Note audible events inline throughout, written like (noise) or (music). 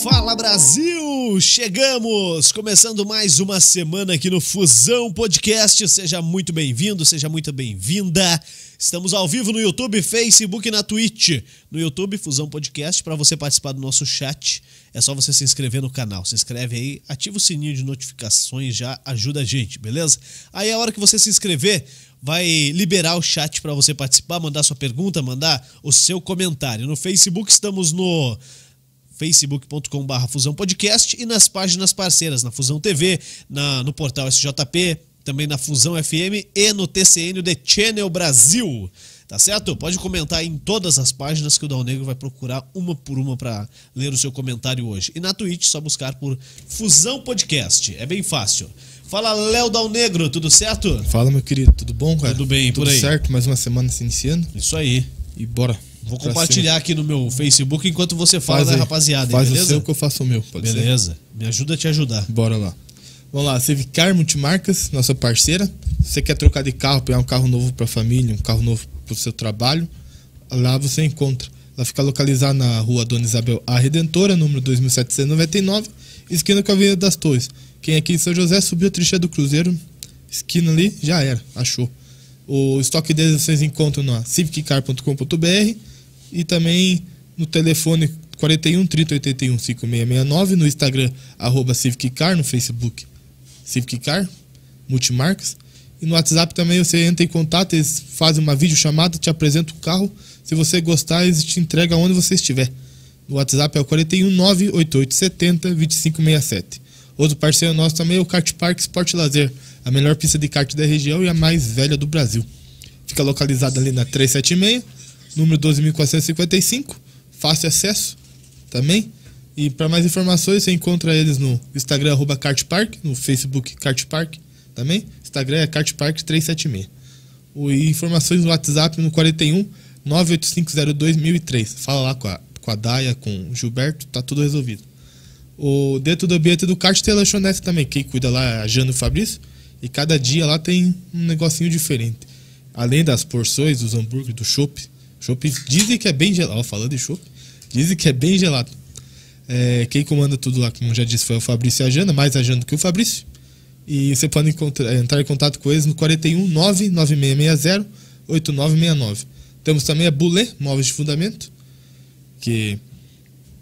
Fala Brasil! Chegamos! Começando mais uma semana aqui no Fusão Podcast. Seja muito bem-vindo, seja muito bem-vinda. Estamos ao vivo no YouTube, Facebook e na Twitch. No YouTube, Fusão Podcast, para você participar do nosso chat, é só você se inscrever no canal. Se inscreve aí, ativa o sininho de notificações, já ajuda a gente, beleza? Aí a hora que você se inscrever, vai liberar o chat para você participar, mandar sua pergunta, mandar o seu comentário. No Facebook estamos no facebook.com.br Fusão Podcast e nas páginas parceiras, na Fusão TV, na, no portal SJP, também na Fusão FM e no TCN The Channel Brasil. Tá certo? Pode comentar em todas as páginas que o Dal Negro vai procurar uma por uma para ler o seu comentário hoje. E na Twitch, só buscar por Fusão Podcast. É bem fácil. Fala, Léo Dal Negro, tudo certo? Fala, meu querido, tudo bom, cara? Tudo bem, tudo por aí? certo, mais uma semana se iniciando. Isso aí. E bora. Vou compartilhar aqui no meu Facebook enquanto você fala faz da aí. rapaziada, Faz beleza? o seu que eu faço o meu, pode ser? Beleza. Me ajuda a te ajudar. Bora lá. Vamos lá, Civicar Multimarcas, nossa parceira. Você quer trocar de carro, pegar um carro novo para a família, um carro novo para o seu trabalho, lá você encontra. Ela fica localizada na rua Dona Isabel A Redentora, número 2799, esquina com a Avenida das Torres. Quem aqui em São José subiu a trincheira do Cruzeiro, esquina ali, já era, achou. O estoque deles vocês encontram na civiccar.com.br e também no telefone 41 30 81 5669, no Instagram, arroba Civiccar, no Facebook, Civiccar, Multimarcas. E no WhatsApp também você entra em contato, eles fazem uma videochamada, te apresentam o carro. Se você gostar, eles te entregam onde você estiver. No WhatsApp é o 41 98870 2567. Outro parceiro nosso também é o Kart Park Sport Lazer, a melhor pista de kart da região e a mais velha do Brasil. Fica localizada ali na 376, número 12.455, fácil acesso também. E para mais informações, você encontra eles no Instagram, arroba kartpark, no Facebook Kart Park também. Instagram é kartpark376. O, e informações no WhatsApp no 41 98502 Fala lá com a, com a Daia, com o Gilberto, tá tudo resolvido. O, dentro do ambiente do kart tem a lanchonete também. Quem cuida lá é a Jana e o Fabrício. E cada dia lá tem um negocinho diferente. Além das porções, dos hambúrgueres, do chopp. Chopp dizem que é bem gelado. Ó, falando de chopp, dizem que é bem gelado. É, quem comanda tudo lá, como já disse, foi o Fabrício e a Jana, mais a Jana do que o Fabrício. E você pode encontrar- entrar em contato com eles no 41 99660 8969. Temos também a Bulê, móveis de fundamento, que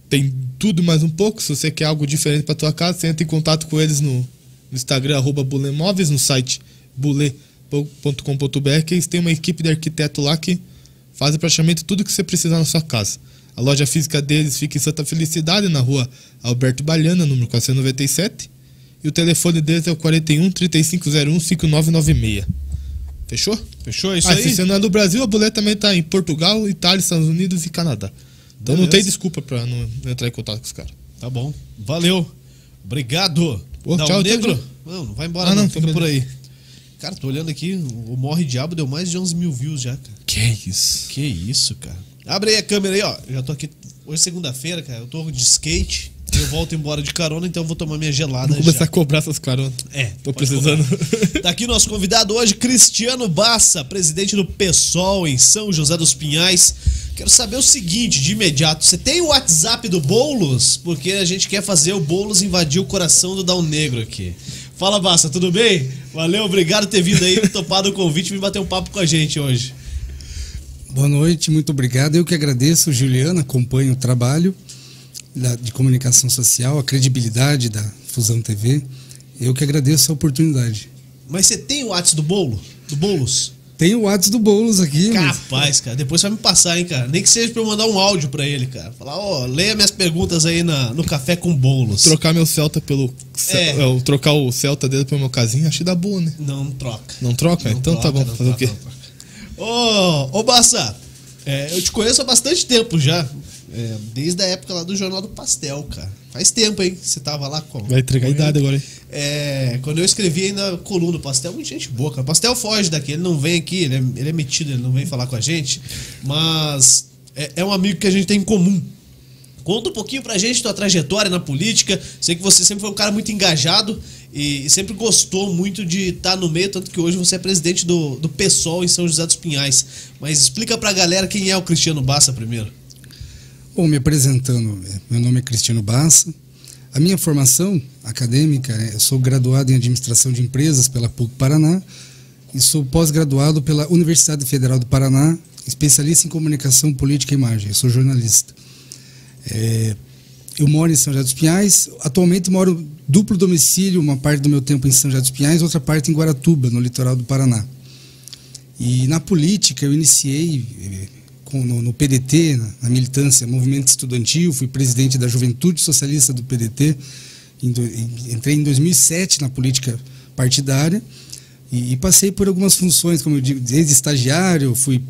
tem tudo mais um pouco. Se você quer algo diferente para tua casa, você entra em contato com eles no, Instagram, arroba Bulemóveis, no site bule.com.br, que eles têm uma equipe de arquiteto lá que fazem praticamente tudo que você precisar na sua casa. A loja física deles fica em Santa Felicidade, na rua Alberto Baliana, número 497. E o telefone deles é o 41 3501 5996. Fechou? Fechou isso ah, aí? se você não é do Brasil, a Bulé também tá em Portugal, Itália, Estados Unidos e Canadá. Então não Beleza. tem desculpa pra não entrar em contato com os caras. Tá bom. Valeu. Obrigado. Pô, Dá tchau, um negro? tchau. Não, não vai embora Ah, não, não, fica por aí. Cara, tô olhando aqui, o Morre Diabo deu mais de 11 mil views já, cara. Que isso? Que isso, cara. Abre aí a câmera aí, ó. Eu já tô aqui. Hoje é segunda-feira, cara. Eu tô de skate. Eu volto embora de carona, então eu vou tomar minha gelada Vou começar já. a cobrar essas caronas. É, Tô precisando. cobrar. Tá aqui nosso convidado hoje, Cristiano Bassa, presidente do PSOL em São José dos Pinhais. Quero saber o seguinte, de imediato, você tem o WhatsApp do Boulos? Porque a gente quer fazer o Boulos invadir o coração do Dal Negro aqui. Fala, Bassa, tudo bem? Valeu, obrigado por ter vindo aí, topado o convite e bater um papo com a gente hoje. Boa noite, muito obrigado. Eu que agradeço, Juliana, acompanho o trabalho de comunicação social, a credibilidade da Fusão TV. Eu que agradeço a oportunidade. Mas você tem o WhatsApp do Bolo? Do Boulos? Tem o WhatsApp do Boulos aqui. Capaz, cara. Depois você vai me passar, hein, cara. Nem que seja pra eu mandar um áudio pra ele, cara. Falar, ó, leia minhas perguntas aí na, no Café com Bolos. Trocar meu Celta pelo. É. É. trocar o Celta dele pelo meu casinho, achei da boa, né? Não, não troca. Não troca? Não então tá troca, bom. não Fazer o troca, quê? não troca. Ô, ô Bassa, é, eu te conheço há bastante tempo já. É, desde a época lá do Jornal do Pastel, cara. Faz tempo, hein? que Você tava lá com. Vai entregar a idade agora, hein? É, quando eu escrevi ainda coluna do Pastel, muita gente boa, cara. O Pastel foge daqui, ele não vem aqui, ele é, ele é metido, ele não vem falar com a gente. Mas é, é um amigo que a gente tem em comum. Conta um pouquinho pra gente tua trajetória na política. Sei que você sempre foi um cara muito engajado e, e sempre gostou muito de estar no meio, tanto que hoje você é presidente do, do PSOL em São José dos Pinhais. Mas explica pra galera quem é o Cristiano Bassa primeiro. Bom, me apresentando, é, meu nome é Cristiano Bassa. A minha formação acadêmica, é, eu sou graduado em Administração de Empresas pela PUC Paraná e sou pós-graduado pela Universidade Federal do Paraná, especialista em Comunicação Política e Imagem. Eu sou jornalista. É, eu moro em São José dos Pinhais. Atualmente moro duplo domicílio, uma parte do meu tempo em São José dos Pinhais, outra parte em Guaratuba, no litoral do Paraná. E na política eu iniciei eh, com, no, no, PDT, na, na, militância, movimento estudantil, fui presidente da Juventude Socialista do PDT. Em entrei em 2007 na política partidária e, e, passei por algumas funções, como eu digo, desde estagiário, fui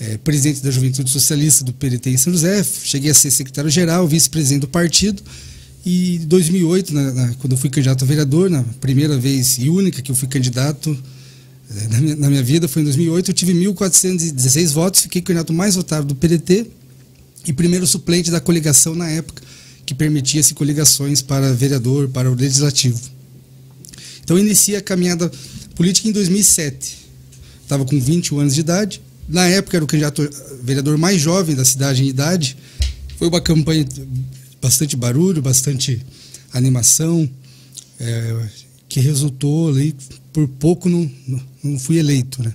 é, presidente da Juventude Socialista do PDT em São José, cheguei a ser secretário-geral, vice-presidente do partido. E em 2008, na, na, quando fui candidato a vereador, na primeira vez e única que eu fui candidato na minha, na minha vida, foi em 2008, eu tive 1.416 votos, fiquei candidato mais votado do PDT e primeiro suplente da coligação na época, que permitia-se coligações para vereador, para o legislativo. Então eu iniciei a caminhada política em 2007. Estava com 21 anos de idade, na época era o candidato vereador mais jovem da cidade em idade. Foi uma campanha bastante barulho, bastante animação, é, que resultou ali, por pouco não, não, fui eleito, né?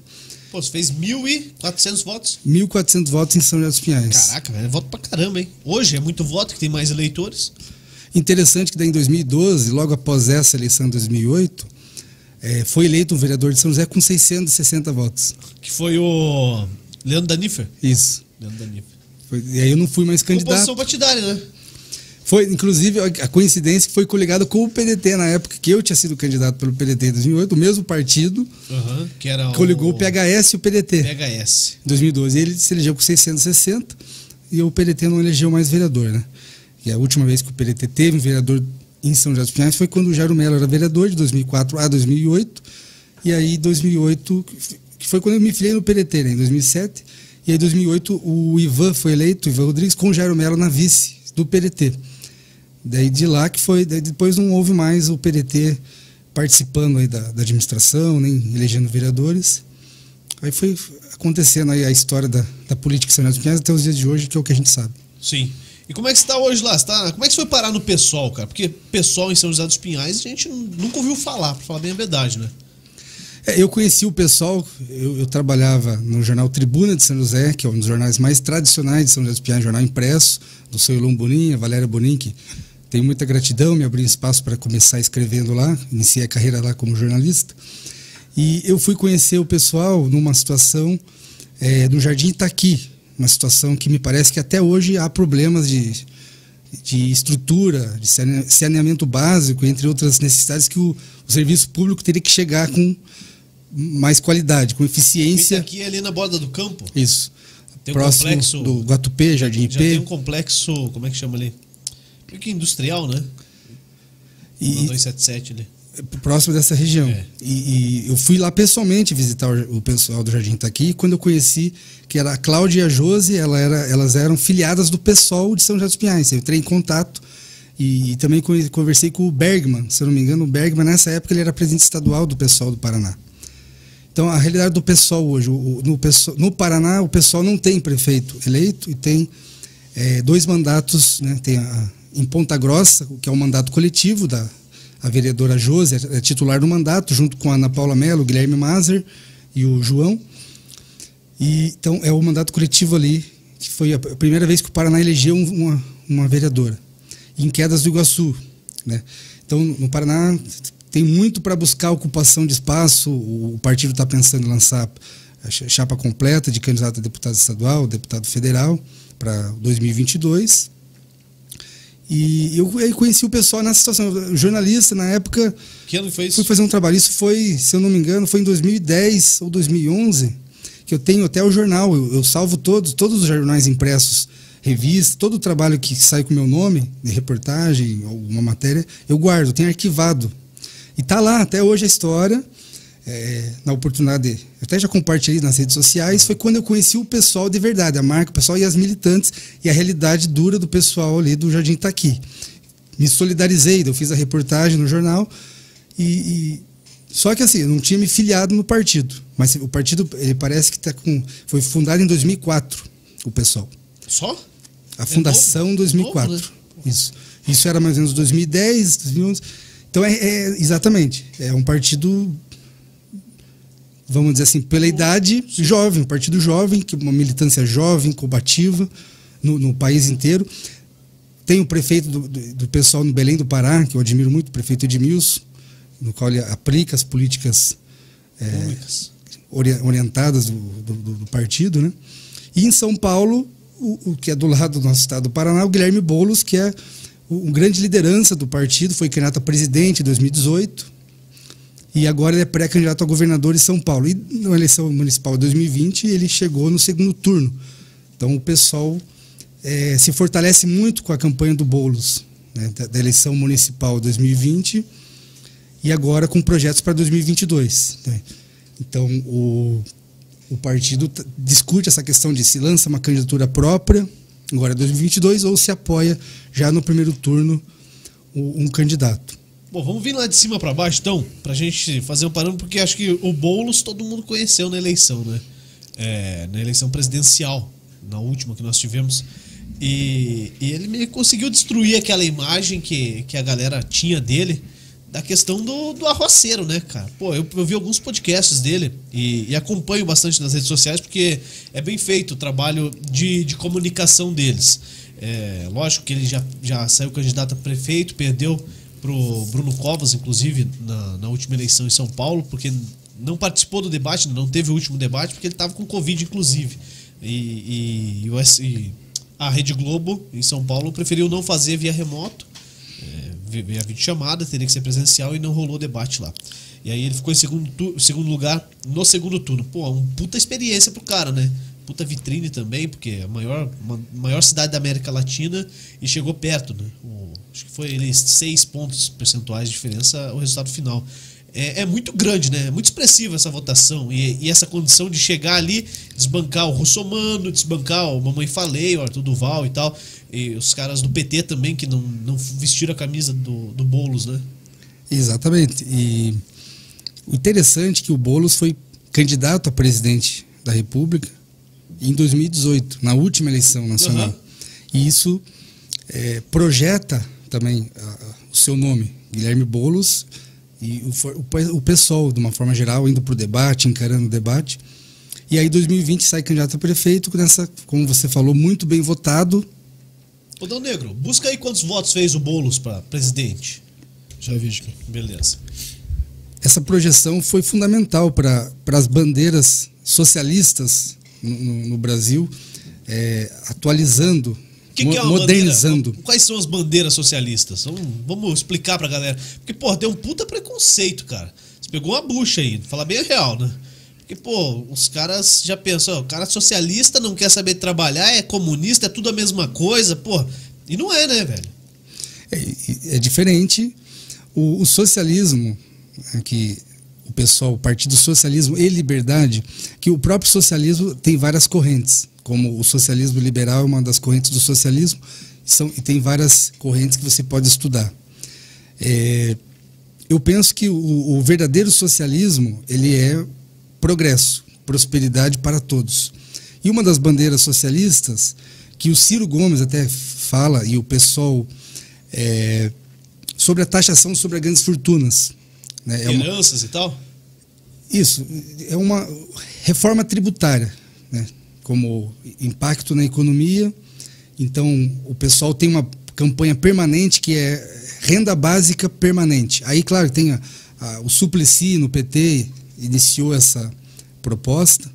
Pô, você fez 1.400 votos? 1.400 votos em São José dos Pinhais. Caraca, é voto pra caramba, hein? Hoje é muito voto, que tem mais eleitores. Interessante que daí em 2012, logo após essa eleição de 2008, é, foi eleito um vereador de São José com 660 votos. Que foi o Leandro Danifer? Isso. Leandro Danifer. Foi, e aí eu não fui mais candidato. Composição partidária, né? Foi, inclusive, a coincidência foi coligado com o PDT na época que eu tinha sido candidato pelo PDT em 2008, o mesmo partido uhum, que era coligou o... PHS e o PDT. PHS. Em 2012. Ele se elegeu com 660 e o PDT não elegeu mais vereador, né? E a última vez que o PDT teve um vereador em São José dos Pinhais foi quando o Jairo Mello era vereador, de 2004 a 2008. E aí, 2008, que foi quando eu me filiei no PDT, né, em 2007. E aí, em 2008, o Ivan foi eleito, o Ivan Rodrigues, com o Jairo Mello na vice do PDT. Daí de lá que foi, depois não houve mais o PDT participando aí da, da administração, nem elegendo vereadores. Aí foi acontecendo aí a história da, da política em São José dos Pinhais até os dias de hoje, que é o que a gente sabe. Sim. E como é que você está hoje lá? Tá, como é que você foi parar no pessoal, cara? Porque pessoal em São José dos Pinhais a gente nunca ouviu falar, para falar bem a verdade, né? É, eu conheci o pessoal, eu, eu, trabalhava no jornal Tribuna de São José, que é um dos jornais mais tradicionais de São José dos Pinhais, jornal impresso, do seu Ilum Bonin, a Valéria Bonin, que tenho muita gratidão, me abriu espaço para começar escrevendo lá, iniciei a carreira lá como jornalista. E eu fui conhecer o pessoal numa situação é, no Jardim Itaqui, uma situação que me parece que até hoje há problemas de, de estrutura, de saneamento básico, entre outras necessidades que o, o serviço público teria que chegar com mais qualidade, com eficiência. Aqui é ali na borda do campo. Isso. Tem um Próximo complexo do Guatupê, Jardim já tem um complexo, como é que chama ali? Meio que industrial, né? E, 277 ali próximo dessa região. É. E, e, eu fui lá pessoalmente visitar o, o pessoal do Jardim Itaqui, quando eu conheci que era a Cláudia e a Josi, ela era, elas eram filiadas do PSOL de São José dos Pinhais. Eu entrei em contato e, e, também conversei com o Bergman, se eu não me engano, o Bergman nessa época ele era presidente estadual do PSOL do Paraná. Então a realidade do PSOL hoje, o, no, no Paraná o PSOL não tem prefeito eleito e tem é, dois mandatos, né? tem a, em Ponta Grossa, que é o mandato coletivo da a vereadora Josi é titular do mandato, junto com a Ana Paula Mello, Guilherme Mazer e o João. E, então, é o mandato coletivo ali, que foi a primeira vez que o Paraná elegeu uma, uma vereadora. em Quedas do Iguaçu. Né? Então, no Paraná, tem muito para buscar ocupação de espaço. O partido está pensando em lançar a chapa completa de candidato a deputado estadual, deputado federal, para 2022. E eu conheci o pessoal nessa situação. Jornalista, na época. Que ano foi isso? Fui fazer um trabalho. Isso foi, se eu não me engano, foi em 2010 ou 2011. Que eu tenho até o jornal. Eu, eu salvo todos, todos os jornais impressos, revistas, todo o trabalho que sai com meu nome, de reportagem, alguma matéria, eu guardo, tenho arquivado. E tá lá até hoje a história é, na oportunidade, até já compartilhei nas redes sociais, foi quando eu conheci o pessoal de verdade, a marca, o pessoal e as militantes e a realidade dura do pessoal ali do Jardim Itaqui. Me solidarizei, eu fiz a reportagem no jornal e, e só que assim, eu não tinha me filiado no partido, mas o partido ele parece que tá com foi fundado em 2004, o pessoal. Só? A fundação novo, 2004. novo, né? Isso. Isso era mais ou menos 2010, 2011. Então é, é exatamente, é um partido vamos dizer assim, pela idade jovem, um partido jovem, que uma militância jovem, combativa no, no país inteiro. Tem o prefeito do, do, do, pessoal no Belém do Pará, que eu admiro muito, o prefeito Edmilson, no qual ele aplica as políticas é, orientadas do, do, partido, né? E em São Paulo, o, o, que é do lado do nosso estado do Paraná, o Guilherme Boulos, que é o, grande liderança do partido, foi candidato a presidente em 2018, e agora ele é pré-candidato a governador em São Paulo. E na eleição municipal de 2020 ele chegou no segundo turno. Então o pessoal é, se fortalece muito com a campanha do Boulos, né, da, da, eleição municipal 2020 e agora com projetos para 2022. Né? Então o, o partido discute essa questão de se lança uma candidatura própria, agora 2022, ou se apoia já no primeiro turno um candidato. Bom, vamos vir lá de cima para baixo, então, pra gente fazer um parâmetro, porque acho que o Boulos todo mundo conheceu na eleição, né? É, na eleição presidencial, na última que nós tivemos. E, e ele conseguiu destruir aquela imagem que, que a galera tinha dele, da questão do, do arroceiro, né, cara? Pô, eu, eu vi alguns podcasts dele e, e, acompanho bastante nas redes sociais porque é bem feito o trabalho de, de comunicação deles. É, lógico que ele já, já saiu candidato a prefeito, perdeu pro Bruno Covas, inclusive, na, na última eleição em São Paulo, porque não participou do debate, não teve o último debate, porque ele estava com Covid, inclusive. E, e, e, a Rede Globo, em São Paulo, preferiu não fazer via remoto, é, via videochamada, teria que ser presencial e não rolou debate lá. E aí ele ficou em segundo, segundo lugar no segundo turno. Pô, uma puta experiência pro cara, né? puta vitrine também, porque é a maior, maior cidade da América Latina e chegou perto, né? O, acho que foi ele, seis pontos percentuais de diferença o resultado final. É, é muito grande, né? É muito expressiva essa votação e, e, essa condição de chegar ali, desbancar o Russomano, desbancar o Mamãe Falei, o Arthur Duval e tal, e os caras do PT também que não, não vestiram a camisa do, do Boulos, né? Exatamente. E o interessante é que o Boulos foi candidato a presidente da República em 2018, na última eleição nacional. Uhum. E isso é, projeta também a, o seu nome, Guilherme Bolos, e o, o, o pessoal, de uma forma geral, indo para o debate, encarando o debate. E aí, 2020, sai candidato a prefeito, nessa, como você falou, muito bem votado. Ô, Dão Negro, busca aí quantos votos fez o Boulos para presidente. Já vejo aqui. Beleza. Essa projeção foi fundamental para as bandeiras socialistas no, no Brasil, é, atualizando, que que é modernizando. Bandeira? Quais são as bandeiras socialistas? Vamos, vamos explicar pra galera. Porque, pô, tem um puta preconceito, cara. Você pegou uma bucha aí, falar bem real, né? Porque, pô, os caras já pensam, o cara socialista não quer saber trabalhar, é comunista, é tudo a mesma coisa, pô. E não é, né, velho? É, é diferente. O, o socialismo, é que o pessoal, o Partido Socialismo e Liberdade, que o próprio socialismo tem várias correntes, como o socialismo liberal é uma das correntes do socialismo, são, e tem várias correntes que você pode estudar. É, eu penso que o, o, verdadeiro socialismo ele é progresso, prosperidade para todos. E uma das bandeiras socialistas que o Ciro Gomes até fala e o pessoal é, sobre a taxação sobre as grandes fortunas. Né? É Heranças uma... e tal? Isso, é uma reforma tributária, né? Como impacto na economia. Então, o pessoal tem uma campanha permanente que é renda básica permanente. Aí, claro, tem a, a, o Suplicy no PT iniciou essa proposta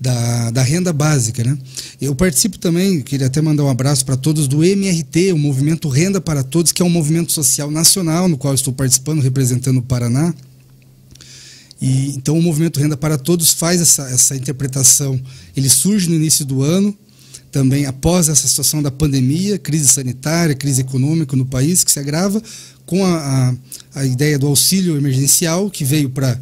da, da renda básica. Né? Eu participo também, queria até mandar um abraço para todos do MRT, o Movimento Renda para Todos, que é um movimento social nacional no qual estou participando, representando o Paraná. E, então o movimento Renda para Todos faz essa, essa interpretação. Ele surge no início do ano, também após essa situação da pandemia, crise sanitária, crise econômica no país, que se agrava, com a, a, a ideia do auxílio emergencial, que veio para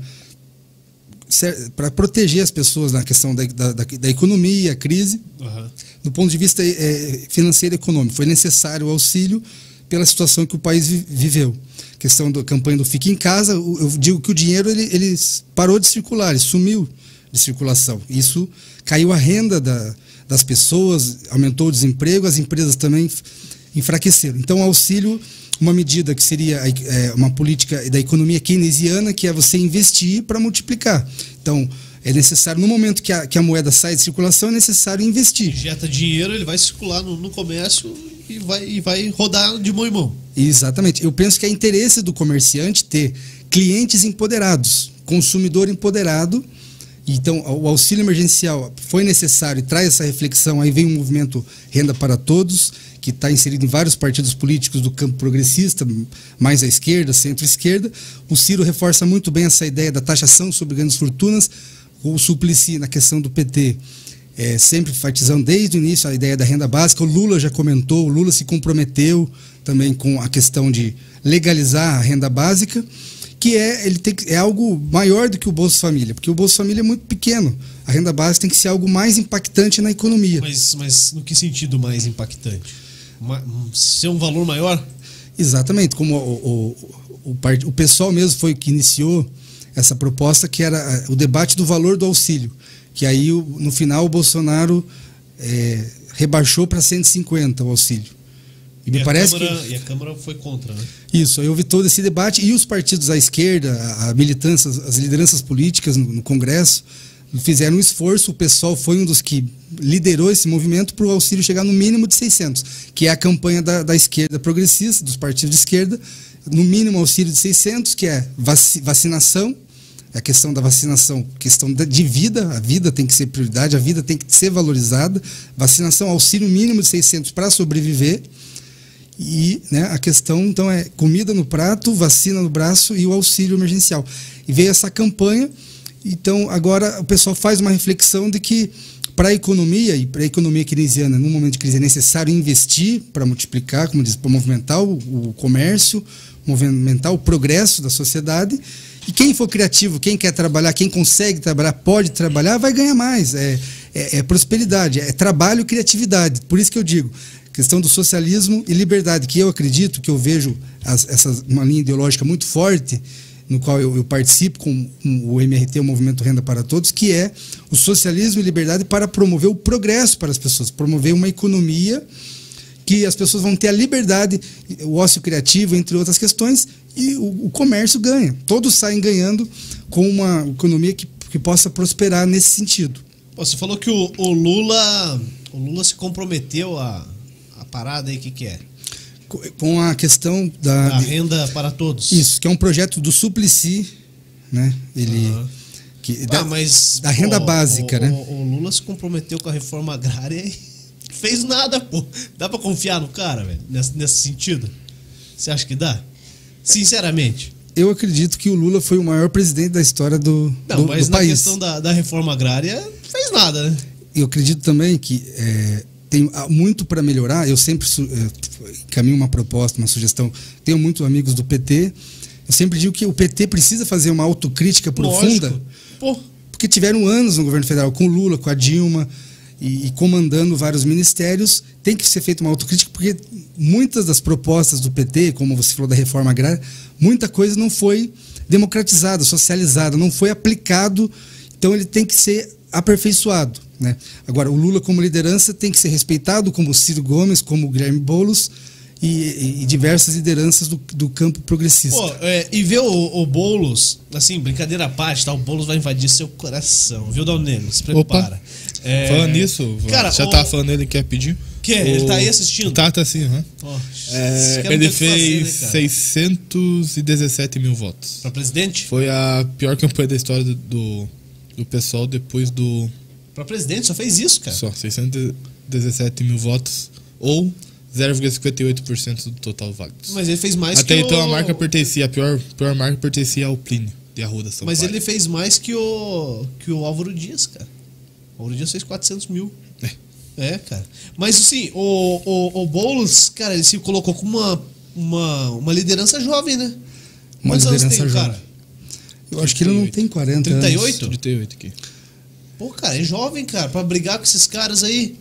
para proteger as pessoas na questão da, da, da economia, a crise, uhum. do ponto de vista é, financeiro e econômico. Foi necessário o auxílio pela situação que o país viveu. Questão da campanha do Fique em Casa, eu digo que o dinheiro ele, ele parou de circular, ele sumiu de circulação. Isso caiu a renda da, das pessoas, aumentou o desemprego, as empresas também enfraqueceram. Então, o auxílio, uma medida que seria é, uma política da economia keynesiana, que é você investir para multiplicar. Então, é necessário, no momento que a, que a moeda sai de circulação, é necessário investir. Injeta dinheiro, ele vai circular no, no comércio e vai, e vai rodar de mão em mão. Exatamente. Eu penso que é interesse do comerciante ter clientes empoderados, consumidor empoderado. Então, o auxílio emergencial foi necessário e traz essa reflexão. Aí vem o movimento Renda para Todos, que está inserido em vários partidos políticos do campo progressista, mais à esquerda, centro-esquerda. O Ciro reforça muito bem essa ideia da taxação sobre grandes fortunas. O Suplicy, na questão do PT, é, sempre enfatizando desde o início a ideia da renda básica. O Lula já comentou, o Lula se comprometeu também com a questão de legalizar a renda básica que é ele tem é algo maior do que o Bolsa Família, porque o Bolsa Família é muito pequeno. A renda básica tem que ser algo mais impactante na economia. Mas, mas no que sentido mais impactante? Ser um valor maior? Exatamente, como o, o, o, o pessoal mesmo foi que iniciou essa proposta, que era eh, o debate do valor do auxílio. Que aí, no final, o Bolsonaro é, rebaixou para 150 o auxílio. E, me parece Câmara, que. E a Câmara foi contra, né? Isso, aí houve todo esse debate e os partidos à esquerda, a militância, as lideranças políticas no, no Congresso fizeram um esforço. O pessoal foi um dos que liderou esse movimento para o auxílio chegar no mínimo de 600, que é a campanha da, da esquerda progressista, dos partidos de esquerda. No mínimo auxílio de 600, que é vacinação, a questão da vacinação, questão de vida, a vida tem que ser prioridade, a vida tem que ser valorizada. Vacinação, auxílio mínimo de 600 para sobreviver e né, a questão, então, é comida no prato, vacina no braço e o auxílio emergencial. E veio essa campanha, então agora o pessoal faz uma reflexão de que para a economia e para a economia keynesiana, num momento de crise, é necessário investir para multiplicar, como diz, para movimentar o, o comércio, movimentar o progresso da sociedade. E quem for criativo, quem quer trabalhar, quem consegue trabalhar, pode trabalhar, vai ganhar mais. É, é, é prosperidade, é trabalho e criatividade. Por isso que eu digo, questão do socialismo e liberdade, que eu acredito, que eu vejo as, essa, uma linha ideológica muito forte, no qual eu, eu participo com, com, o MRT, o Movimento Renda para Todos, que é o socialismo e liberdade para promover o progresso para as pessoas, promover uma economia que as pessoas vão ter a liberdade, o ócio criativo, entre outras questões, e o, o comércio ganha. Todos saem ganhando com uma economia que, que possa prosperar nesse sentido. Você falou que o, o Lula o Lula se comprometeu a parada aí, o que, que é? Com a questão da, da renda para todos. Isso, que é um projeto do Suplicy, né? Ele. Uhum. Que, ah, da, mas, da renda pô, básica, o, né? O, o, Lula se comprometeu com a reforma agrária e fez nada, pô. Dá para confiar no cara, velho, nesse, nesse sentido? Você acha que dá? Sinceramente. Eu acredito que o Lula foi o maior presidente da história do, Não, do, mas do na país. questão da, da reforma agrária, fez nada, né? Eu acredito também que é, tem muito para melhorar. Eu sempre é, caminho uma proposta, uma sugestão. Tenho muitos amigos do PT. Eu sempre digo que o PT precisa fazer uma autocrítica profunda. Porque tiveram anos no governo federal com o Lula, com a Dilma e, e comandando vários ministérios. Tem que ser feita uma autocrítica porque muitas das propostas do PT, como você falou da reforma agrária, muita coisa não foi democratizada, socializada, não foi aplicado. Então ele tem que ser aperfeiçoado. Né? Agora, o Lula, como liderança, tem que ser respeitado, como o Ciro Gomes, como o Guilherme Boulos e, e diversas lideranças do, do campo progressista. Pô, é, e ver o, o Boulos, assim, brincadeira à parte, tá? o Boulos vai invadir seu coração, viu, Dalnelo? Se prepara. É... Falando nisso, cara, já o... tá falando ele quer pedir? Que? O... Ele tá aí assistindo? Tá, tá sim, uhum. oh, é, ele fez fazer, né, 617 mil votos. Pra presidente? Foi a pior campanha da história do, do, do pessoal depois do para presidente, só fez isso, cara. Só, 617 mil votos ou 0,58% do total válido. Mas ele fez mais Até que então o... a marca pertencia, a pior, pior marca pertencia ao Plínio de Arruda São Mas Paulo. ele fez mais que o, que o Álvaro Dias, cara. O Álvaro Dias fez 400 mil. É. É, cara. Mas assim, o, o, o Boulos, cara, ele se colocou com uma, uma, uma liderança jovem, né? Uma Quantos liderança tem, jovem. cara? Eu acho que ele não tem 40 38? anos. 38 aqui. Pô, cara, é jovem, cara, para brigar com esses caras aí.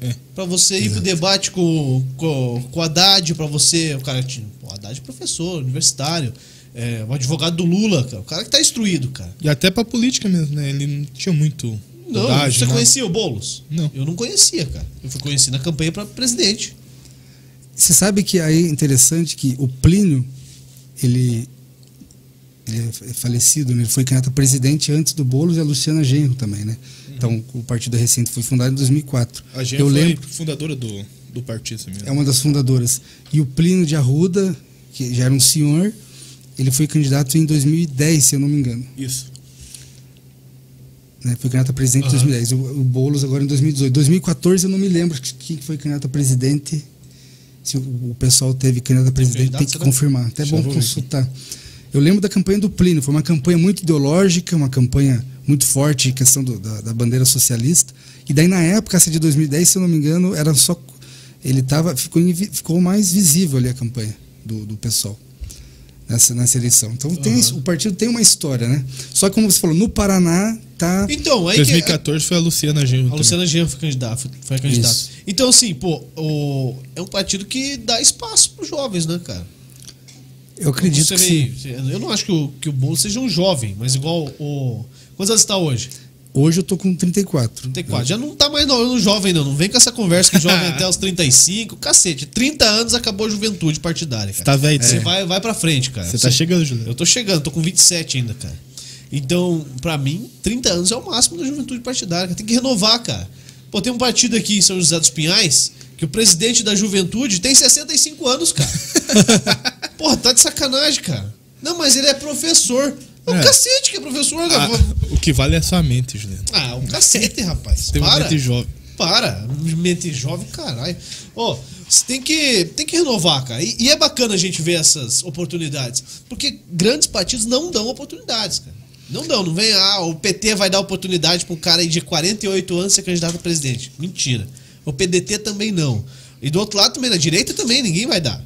É. Pra você ir pro debate com, com, com o Haddad, pra você. O cara tinha. O Haddad é professor, universitário. É, o advogado do Lula, cara. O cara que tá instruído, cara. E até pra política mesmo, né? Ele não tinha muito Não, você uma- conhecia o Boulos? Não. Eu não conhecia, cara. Eu fui conhecer na campanha para presidente. Você sabe que aí é interessante que o Plínio, ele, ele é falecido, né? ele foi candidato a presidente antes do Boulos e a Luciana Genro também, né? Então, o partido recente foi fundado em 2004. A gente Eu foi lembro, fundadora do, do partido, me é uma das fundadoras. E o Plínio de Arruda, que já era um senhor, ele foi candidato em 2010, se eu não me engano. Isso. Né? Foi candidato a presidente em Aham. 2010. O, o Boulos agora em 2018. 2014 eu não me lembro quem que foi candidato a presidente. Se o, o pessoal teve candidato a presidente, tem que confirmar. Até é bom aqui. consultar. Eu lembro da campanha do Plínio. Foi uma campanha muito ideológica, uma campanha muito forte em questão do- da, da bandeira socialista. E daí, na época, essa de 2010, se eu não me engano, era só. Ele tava, ficou, ficou mais visível ali a campanha do, do pessoal nessa, nessa eleição. Então, tem, Aham. isso- o partido tem uma história, né? Só que, como você falou, no Paraná tá. Então, aí Em que- 2014 foi a Luciana Genro. A. Luciana Jean foi candidata, foi, foi a candidata. Isso. Então, assim, pô, o- é um partido que dá espaço pros jovens, né, cara? Eu acredito que vê- sim. Eu não acho que o, que o Boulos seja um jovem, mas igual o. Quantos anos está hoje? Hoje eu tô com 34. 34. Já não tá mais no jovem, não. Não vem com essa conversa que jovem (laughs) até os 35. Cacete, 30 anos acabou a juventude partidária. Cara. Tá velho, Você é. vai, vai pra frente, cara. Você tá chegando, Juliano. Eu tô chegando, tô com 27 ainda, cara. Então, pra mim, 30 anos é o máximo da juventude partidária. Tem que renovar, cara. Pô, tem um partido aqui em São José dos Pinhais que o presidente da juventude tem 65 anos, cara. (laughs) Porra, tá de sacanagem, cara. Não, mas ele é professor. É um É. cacete que é professor, Ah, o que vale é a sua mente, Juliano. Ah, um cacete, rapaz. Tem uma Para. mente jovem. Para, mente jovem, caralho. Ó, você tem que, tem que renovar, cara. E, e é bacana a gente ver essas oportunidades. Porque grandes partidos não dão oportunidades, cara. Não dão, não vem, ah, o PT vai dar oportunidade pra um cara aí de 48 anos ser candidato a presidente. Mentira. O PDT também não. E do outro lado também, na direita também, ninguém vai dar.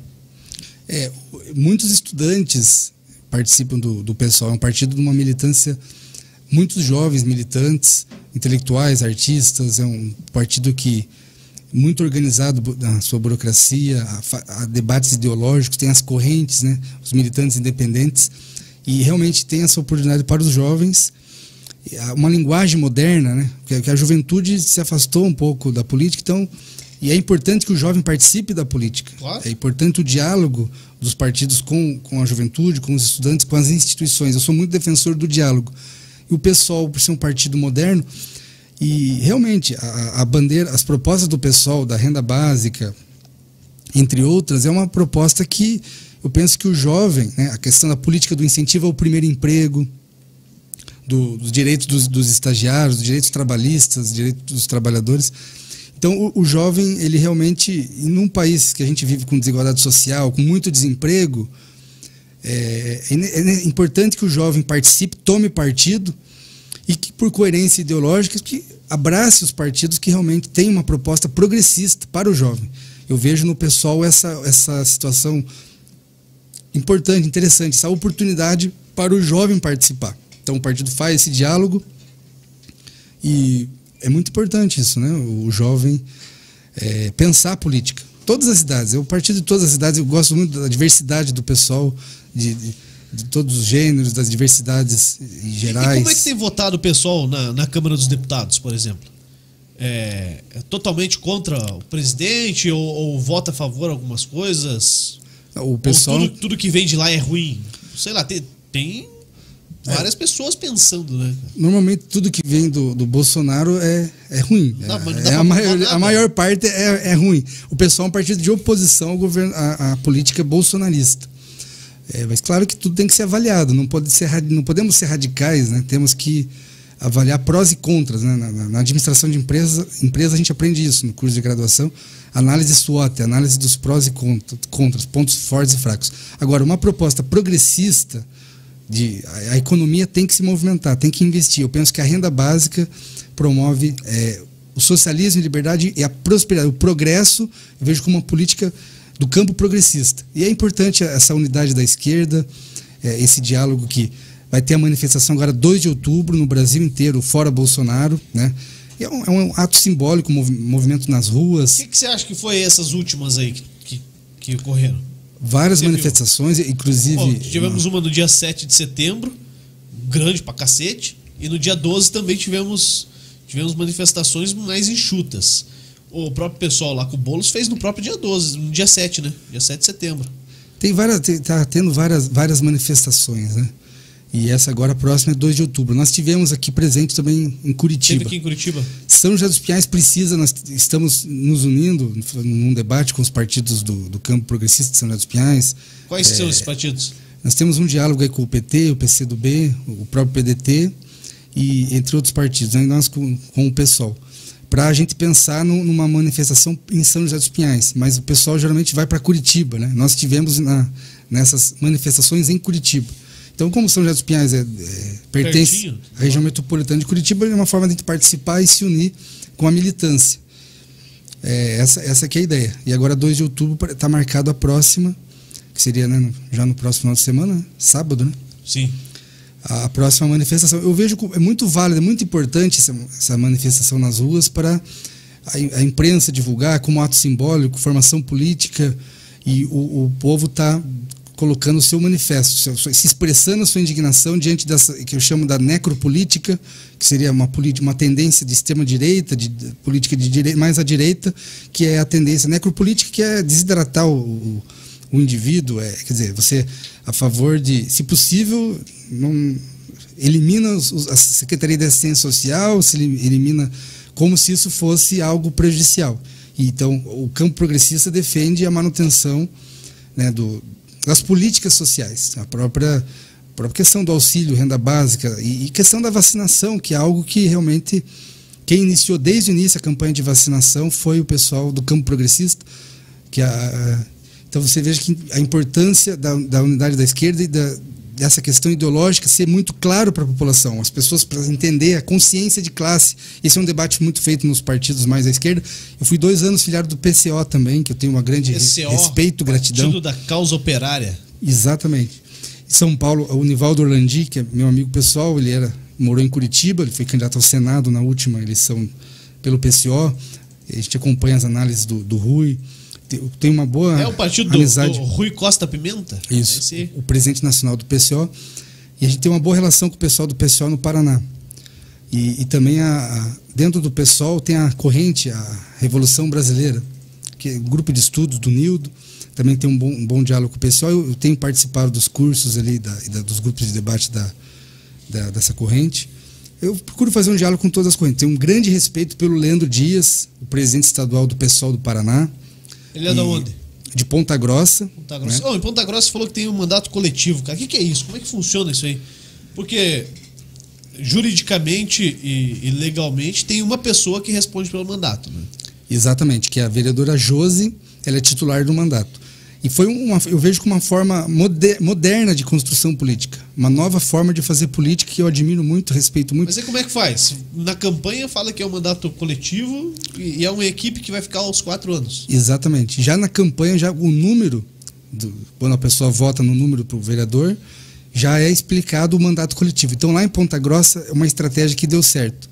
É, muitos estudantes participam do, do PSOL. É um partido de uma militância, muitos jovens militantes, intelectuais, artistas. É um partido que muito organizado na sua burocracia, a, a debates ideológicos, tem as correntes, né, os militantes independentes. E realmente tem essa oportunidade para os jovens uma linguagem moderna, né? Que, que a juventude se afastou um pouco da política, então e é importante que o jovem participe da política. Claro. É importante o diálogo dos partidos com, com a juventude, com os estudantes, com as instituições. Eu sou muito defensor do diálogo. E o PSOL, por ser um partido moderno, e realmente a, a bandeira, as propostas do PSOL, da renda básica, entre outras, é uma proposta que eu penso que o jovem, né, a questão da política do incentivo ao primeiro emprego, do- dos direitos dos, dos estagiários, dos direitos trabalhistas, direitos dos trabalhadores. Então, o, o jovem, ele realmente, em um país que a gente vive com desigualdade social, com muito desemprego, é, é é importante que o jovem participe, tome partido e que, por coerência ideológica, que abrace os partidos que realmente têm uma proposta progressista para o jovem. Eu vejo no pessoal essa, essa situação importante, interessante, essa oportunidade para o jovem participar. Então o partido faz esse diálogo e é muito importante isso, né? O jovem é, pensar a política. Todas as idades, eu partido de todas as idades, eu gosto muito da diversidade do pessoal, de, de, de todos os gêneros, das diversidades E gerais. como é que tem votado o pessoal na, na Câmara dos Deputados, por exemplo? É, é totalmente contra o presidente ou, ou vota a favor de algumas coisas? O pessoal. Tudo, tudo que vem de lá é ruim? Sei lá, tem, tem várias pessoas pensando, né? Normalmente tudo que vem do, do Bolsonaro é, é ruim. Não É- não é pra a, maior, a maior parte é, é ruim. O pessoal é um partido de oposição ao governo, à, à política bolsonarista. É, mas claro que tudo tem que ser avaliado. Não, pode ser, não podemos ser radicais, né? Temos que avaliar prós e contras. Né? Na, na- administração de empresa, empresa, a gente aprende isso no curso de graduação. Análise SWOT, análise dos prós e contra- contras, pontos fortes e fracos. Agora, uma proposta progressista, de, a, a economia tem que se movimentar, tem que investir. Eu penso que a renda básica promove é, o socialismo, a liberdade e a prosperidade, o progresso, eu vejo como uma política do campo progressista. E é importante essa unidade da esquerda, é, esse diálogo que vai ter a manifestação agora 2 de outubro no Brasil inteiro, fora Bolsonaro, né? É um, é um ato simbólico, movi- movimento nas O ruas, que, que você acha que foi essas últimas aí que, que, que ocorreram? várias Você viu? manifestações, inclusive. Bom, tivemos uma no dia 7 de setembro, grande pra cacete, e no dia 12 também tivemos tivemos manifestações mais enxutas. O próprio pessoal lá com o Boulos fez no próprio dia 12, no dia 7, né? Dia 7 de setembro. Tem várias, tá tendo várias, várias manifestações, né? E essa agora próxima é 2 de outubro. Nós tivemos aqui presente também em Curitiba. Teve aqui em Curitiba. São José dos Pinhais precisa, nós estamos nos unindo num debate com os partidos do, do campo progressista de São José dos Pinhais. Quais é, são esses partidos? Nós temos um diálogo aí com o PT, o PCdoB, o próprio PDT e entre outros partidos, né? nós com, com o PSOL para a gente pensar no, numa manifestação em São José dos Pinhais. Mas o pessoal geralmente vai para Curitiba, né? Nós tivemos na, nessas manifestações em Curitiba. Então, como São José dos Pinhais é, é, pertence Pertinho. à região metropolitana de Curitiba, é uma forma de a gente participar e se unir com a militância. É, essa, essa que é a ideia. E agora, 2 de outubro, está marcado a próxima, que seria né, já no próximo final de semana, sábado, né? Sim. A próxima manifestação. Eu vejo é muito válida, é muito importante essa, essa manifestação nas ruas para a, a, imprensa divulgar como ato simbólico, formação política, e o, o povo está colocando o seu manifesto, se expressando a sua indignação diante dessa que eu chamo da necropolítica, que seria uma uma tendência de extrema direita, de, de política de direita, mais à direita, que é a tendência necropolítica que é desidratar o, o, o indivíduo, é, quer dizer, você a favor de, se possível, não elimina os, a Secretaria de Assistência Social, se elimina como se isso fosse algo prejudicial. Então, o campo progressista defende a manutenção né, do, das políticas sociais, a própria, a própria questão do auxílio, renda básica e, e, questão da vacinação, que é algo que realmente quem iniciou desde o início a campanha de vacinação foi o pessoal do campo progressista, que a, a então você veja que a importância da, da unidade da esquerda e da, dessa questão ideológica ser muito claro para a população, as pessoas para entender a consciência de classe. Esse é um debate muito feito nos partidos mais à esquerda. Eu fui dois anos filiado do PCO também, que eu tenho uma grande PCO, respeito, gratidão. Partido da causa operária. Exatamente. Em São Paulo, o Nivaldo Orlandi, que é meu amigo pessoal, ele era morou em Curitiba, ele foi candidato ao Senado na última eleição pelo PCO. A gente acompanha as análises do, do Rui tem uma boa É o partido amizade. Do, do Rui Costa Pimenta? Isso, Esse... o presidente nacional do PCO. E a gente tem uma boa relação com o pessoal do PCO no Paraná. E, e também a, a, dentro do PSOL tem a corrente, a Revolução Brasileira, que é um grupo de estudos do Nildo, também tem um bom, um bom diálogo com o pessoal. Eu, eu tenho participado dos cursos ali, da, da, dos grupos de debate da, da, dessa corrente. Eu procuro fazer um diálogo com todas as correntes. Tenho um grande respeito pelo Leandro Dias, o presidente estadual do PSOL do Paraná. Ele é da onde? De Ponta Grossa. Ponta Grossa. Né? Oh, em Ponta Grossa você falou que tem um mandato coletivo, cara. O que, que é isso? Como é que funciona isso aí? Porque juridicamente e, e, legalmente tem uma pessoa que responde pelo mandato, né? Exatamente, que é a vereadora Josi, ela é titular do mandato. E foi uma, eu vejo como uma forma moderna de construção política. Uma nova forma de fazer política que eu admiro muito, respeito muito. Mas aí como é que faz? Na campanha fala que é um mandato coletivo e é uma equipe que vai ficar aos quatro anos. Exatamente. Já na campanha, já o número, do, quando a pessoa vota no número para o vereador, já é explicado o mandato coletivo. Então lá em Ponta Grossa é uma estratégia que deu certo.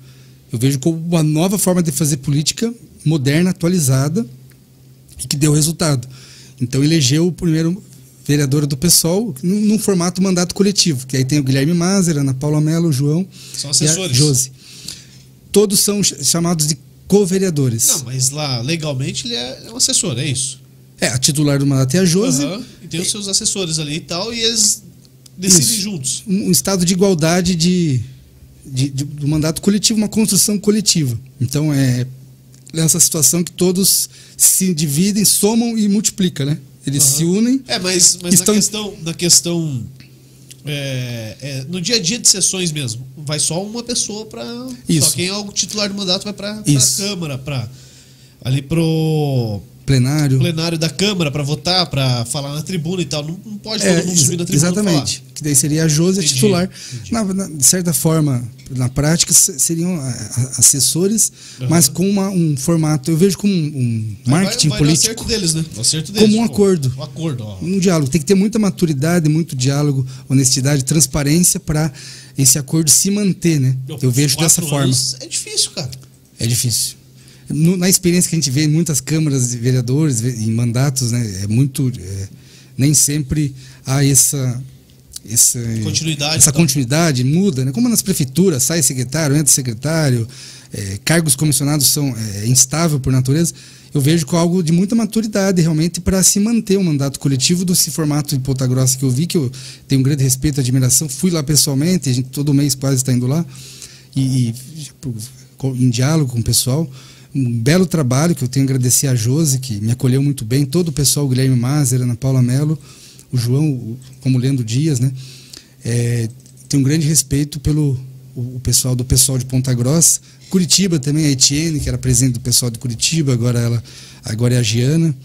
Eu vejo como uma nova forma de fazer política moderna, atualizada e que deu resultado. Então elegeu o primeiro vereador do PSOL num, num, formato mandato coletivo, que aí tem o Guilherme Mazer, Ana Paula Mello, o João são assessores. e a Josi. Todos são chamados de co-vereadores. Não, mas lá legalmente ele é um assessor, é isso? É, a titular do mandato é a Josi. Uhum, e tem os seus assessores ali e tal, e eles decidem isso. juntos. Um, um, estado de igualdade de, de, de, do mandato coletivo, uma construção coletiva. Então é nessa situação que todos se dividem, somam e multiplicam, né? Eles uhum. se unem. É, mas, mas estão... na questão, na questão é, é, no dia a dia de sessões mesmo, vai só uma pessoa para só quem é o titular do mandato vai para a Câmara, para ali pro plenário. plenário da Câmara para votar, para falar na tribuna e tal. Não, não pode todo é, mundo subir na tribuna. Exatamente. Que daí seria a Josi titular. Na, na, de certa forma, na prática, seriam assessores, uhum. mas com uma, um formato. Eu vejo como um, marketing vai, vai político. acerto deles, né? O acerto deles, como um acordo. Um acordo, ó. Um diálogo. Tem que ter muita maturidade, muito diálogo, honestidade, transparência para esse acordo se manter, né? Eu vejo dessa forma. É difícil, cara. É difícil no, na experiência que a gente vê em muitas câmaras de vereadores, em mandatos, né, é muito. É, nem sempre há essa. Essa continuidade, essa continuidade muda, né? Como nas prefeituras, sai secretário, entra secretário, é, cargos comissionados são é, instável por natureza, eu vejo com algo de muita maturidade realmente para se manter um mandato coletivo desse formato de Ponta Grossa que eu vi, que eu tenho um grande respeito e admiração. Fui lá pessoalmente, a gente todo mês quase está indo lá, e, e em diálogo com o pessoal. Um belo trabalho que eu tenho a agradecer a Josi, que me acolheu muito bem, todo o pessoal, o Guilherme Mazer, Ana Paula Melo, o João, como Lendo Dias, né? É, tenho um grande respeito pelo o pessoal do pessoal de Ponta Grossa, Curitiba também, a Etienne, que era presidente do pessoal de Curitiba, agora ela agora é a Giana.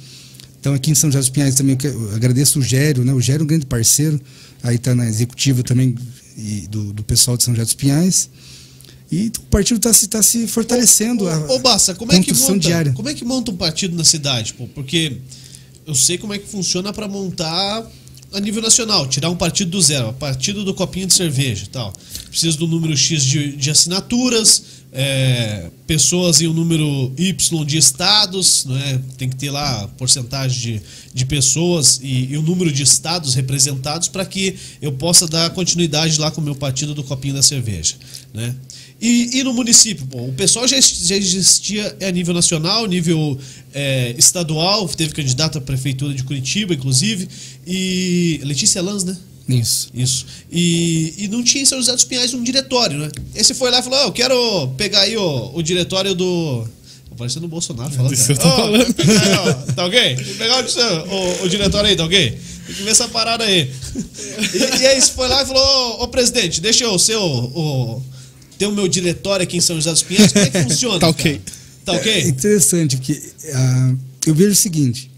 Então aqui em São José dos Pinhais também agradeço o Gério, né? O Gério é um grande parceiro, aí está na executiva também do, do pessoal de São José dos Pinhais. E o partido está se, tá se fortalecendo. Ô, ô, Bassa, como é, que monta, diária. como é que monta um partido na cidade? Pô? Porque eu sei como é que funciona para montar a nível nacional, tirar um partido do zero, partido do copinho de cerveja tal. Precisa do número X de, de assinaturas, é, pessoas em um número Y de estados, né? tem que ter lá porcentagem de, de pessoas e, e o número de estados representados para que eu possa dar continuidade lá com o meu partido do copinho da cerveja. Né? E, e no município, bom, o pessoal já, já existia a nível nacional, nível é, estadual, teve candidato à prefeitura de Curitiba, inclusive, e Letícia Lanz, né? Isso. Isso. E, e não tinha em São José dos Pinhais um diretório, né? Esse foi lá e falou: oh, eu quero pegar aí o, o diretório do. Parecendo o Bolsonaro falando. Isso oh, falando. Pegar, tá ok? Pegar o, o, o, diretório aí, tá ok? Tem que ver essa parada aí. (laughs) E, e aí foi lá e falou: Ô oh, presidente, deixa eu ser o, o, ter o meu diretório aqui em São José dos Pinhais. Como é que funciona? (laughs) tá ok. Cara? Tá ok? É interessante, porque uh, eu vejo o seguinte: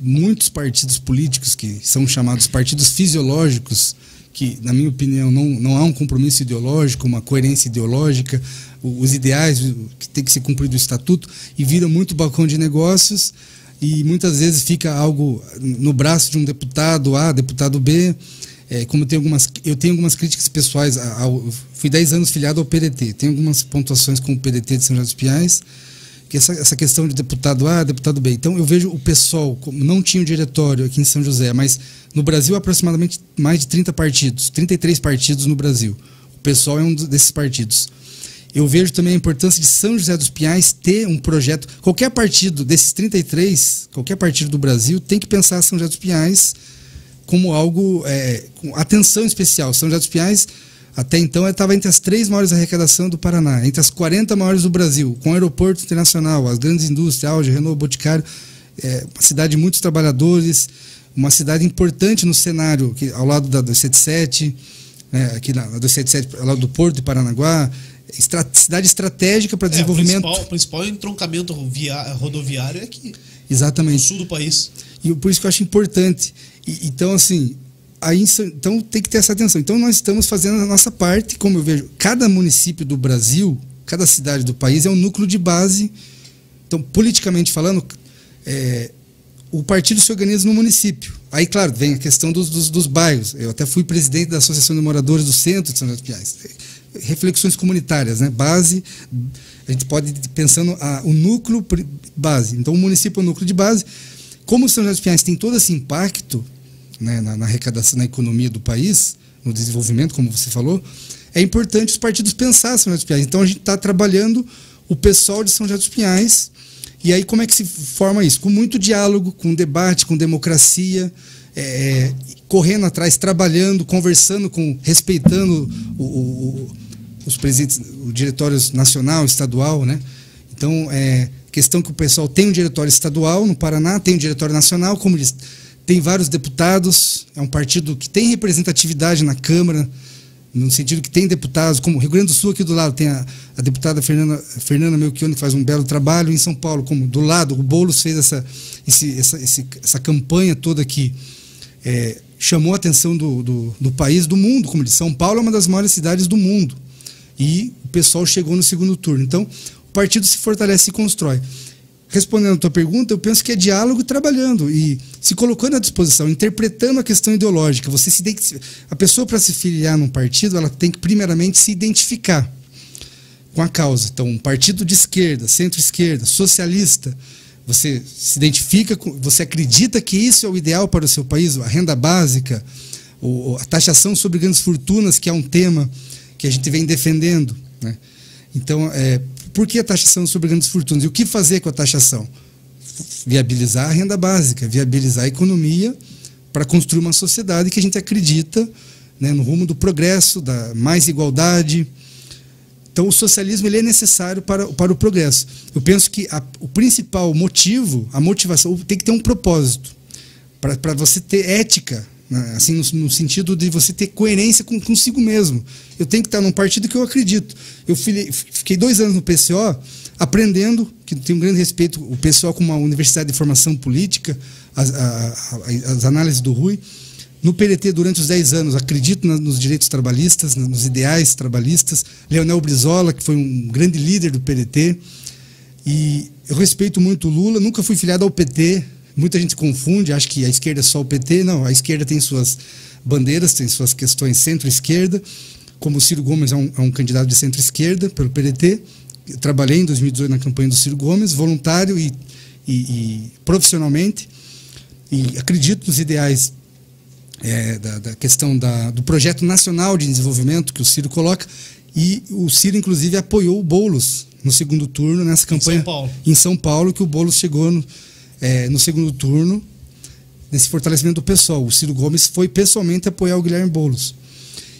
muitos partidos políticos que são chamados partidos fisiológicos, que, na minha opinião, não, não há um compromisso ideológico, uma coerência ideológica, os ideais que tem que ser cumprido o estatuto, e viram muito balcão de negócios, e muitas vezes fica algo no braço de um deputado A, deputado B. É, como tem algumas, eu tenho algumas críticas pessoais, ao, fui 10 anos filiado ao PDT, tenho algumas pontuações com o PDT de São José dos Pinhais, que essa, essa questão de deputado A, deputado B. Então eu vejo o PSOL, como não tinha o diretório aqui em São José, mas no Brasil aproximadamente mais de 30 partidos, 33 partidos no Brasil. O PSOL é um desses partidos. Eu vejo também a importância de São José dos Pinhais ter um projeto. Qualquer partido desses 33, qualquer partido do Brasil, tem que pensar São José dos Pinhais como algo é, com atenção especial. São José dos Pinhais até então, estava entre as três maiores arrecadações do Paraná, entre as 40 maiores do Brasil, com aeroporto internacional, as grandes indústrias, Auge, Renault, Boticário, é, uma cidade de muitos trabalhadores, uma cidade importante no cenário, que, ao lado da 277, né, aqui na, na 277, ao lado do Porto de Paranaguá, estra, cidade estratégica para desenvolvimento. É, o, principal, o principal entroncamento rodoviário é aqui. Exatamente. No sul do país. E por isso que eu acho importante. E, então, assim, aí, então tem que ter essa atenção. Então nós estamos fazendo a nossa parte, como eu vejo, cada município do Brasil, cada cidade do país é um núcleo de base. Então, politicamente falando, é, o partido se organiza no município. Aí, claro, vem a questão dos, dos, dos, bairros. Eu até fui presidente da Associação de Moradores do Centro de São José dos Pinhais. Reflexões comunitárias, né? Base, a gente pode pensando a, o núcleo base. Então, o município é o núcleo de base. Como São José dos Pinhais tem todo esse impacto, né, na, na, arrecadação, na economia do país, no desenvolvimento, como você falou, é importante os partidos pensarem São José dos Pinhais. Então a gente está trabalhando o pessoal de São José dos Pinhais. E aí como é que se forma isso? Com muito diálogo, com debate, com democracia, é, correndo atrás, trabalhando, conversando com, respeitando o, o, os presidentes, o diretório nacional, estadual, né? Então, é questão que o pessoal tem um diretório estadual no Paraná, tem um diretório nacional, como eles tem vários deputados, é um partido que tem representatividade na Câmara, no sentido que tem deputados, como Rio Grande do Sul aqui do lado, tem a, a deputada Fernanda, Fernanda Melchione, que faz um belo trabalho, em São Paulo, como do lado, o Boulos fez essa, esse, essa, esse, essa campanha toda que é, chamou a atenção do, do, do, país, do mundo, como de São Paulo é uma das maiores cidades do mundo. E o pessoal chegou no segundo turno. Então, o partido se fortalece e constrói respondendo a tua pergunta, eu penso que é diálogo trabalhando e se colocando à disposição, interpretando a questão ideológica. Você se a pessoa para se filiar num partido, ela tem que primeiramente se identificar com a causa. Então, um partido de esquerda, centro-esquerda, socialista, você se identifica, com, você acredita que isso é o ideal para o seu país, a renda básica, a taxação sobre grandes fortunas, que é um tema que a gente vem defendendo, né? Então, é, por que a taxação sobre grandes fortunas? E o que fazer com a taxação? Viabilizar a renda básica, viabilizar a economia para construir uma sociedade que a gente acredita né, no rumo do progresso, da mais igualdade. Então, o socialismo ele é necessário para, para o progresso. Eu penso que a, o principal motivo, a motivação, tem que ter um propósito. Para você ter ética, assim, no, no, sentido de você ter coerência com, consigo mesmo. Eu tenho que estar num partido que eu acredito. Eu fiquei dois anos no PCO aprendendo, que tenho um grande respeito, o PCO como uma universidade de formação política, as, a, as análises do Rui no PDT durante os 10 anos, acredito nos direitos trabalhistas, nos ideais trabalhistas. Leonel Brizola, que foi um grande líder do PDT. E eu respeito muito o Lula, nunca fui filiado ao PT. Muita gente confunde, acha que a esquerda é só o PT. Não, a esquerda tem suas bandeiras, tem suas questões centro-esquerda. Como o Ciro Gomes é um, é um candidato de centro-esquerda pelo PDT. Eu trabalhei em 2018 na campanha do Ciro Gomes, voluntário e, e, e profissionalmente. E acredito nos ideais é, da, da, questão da, do projeto nacional de desenvolvimento que o Ciro coloca. E o Ciro, inclusive, apoiou o Boulos no segundo turno, nessa campanha. Em São Paulo. Em São Paulo, que o Boulos chegou no, é, no segundo turno, nesse fortalecimento do pessoal. O Ciro Gomes foi pessoalmente apoiar o Guilherme Boulos.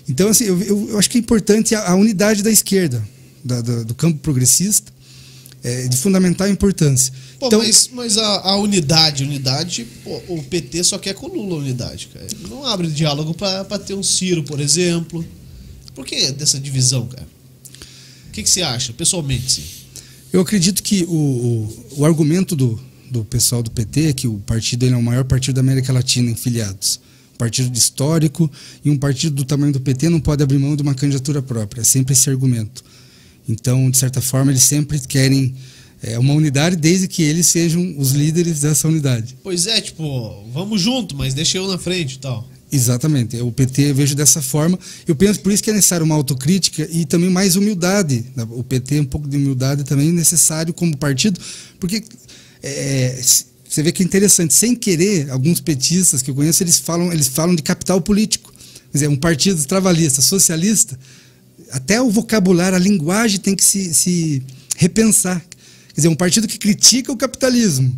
Então, assim, eu, eu, eu acho que é importante a, a unidade da esquerda, da, da, do campo progressista, é, de fundamental importância. Pô, então, mas, mas a, a, unidade, unidade, pô, o PT só quer com o Lula a unidade, cara. não abre diálogo para ter um Ciro, por exemplo. Por que dessa divisão, cara? O que, que você acha, pessoalmente? Sim? Eu acredito que o, o, o, argumento do, do pessoal do PT é que o partido é o maior partido da América Latina em filiados. Um partido histórico e um partido do tamanho do PT não pode abrir mão de uma candidatura própria. É sempre esse argumento. Então, de certa forma, eles sempre querem é, uma unidade desde que eles sejam os líderes dessa unidade. Pois é, tipo, vamos junto, mas deixa eu na frente e tal. Exatamente. O PT eu vejo dessa forma. Eu penso por isso que é necessário uma autocrítica e também mais humildade. O PT, um pouco de humildade também é necessário como partido, porque é, você vê que é interessante. Sem querer, alguns petistas que eu conheço, eles falam, eles falam de capital político. Quer dizer, um partido trabalhista, socialista, até o vocabulário, a linguagem tem que se, se repensar. Quer dizer, um partido que critica o capitalismo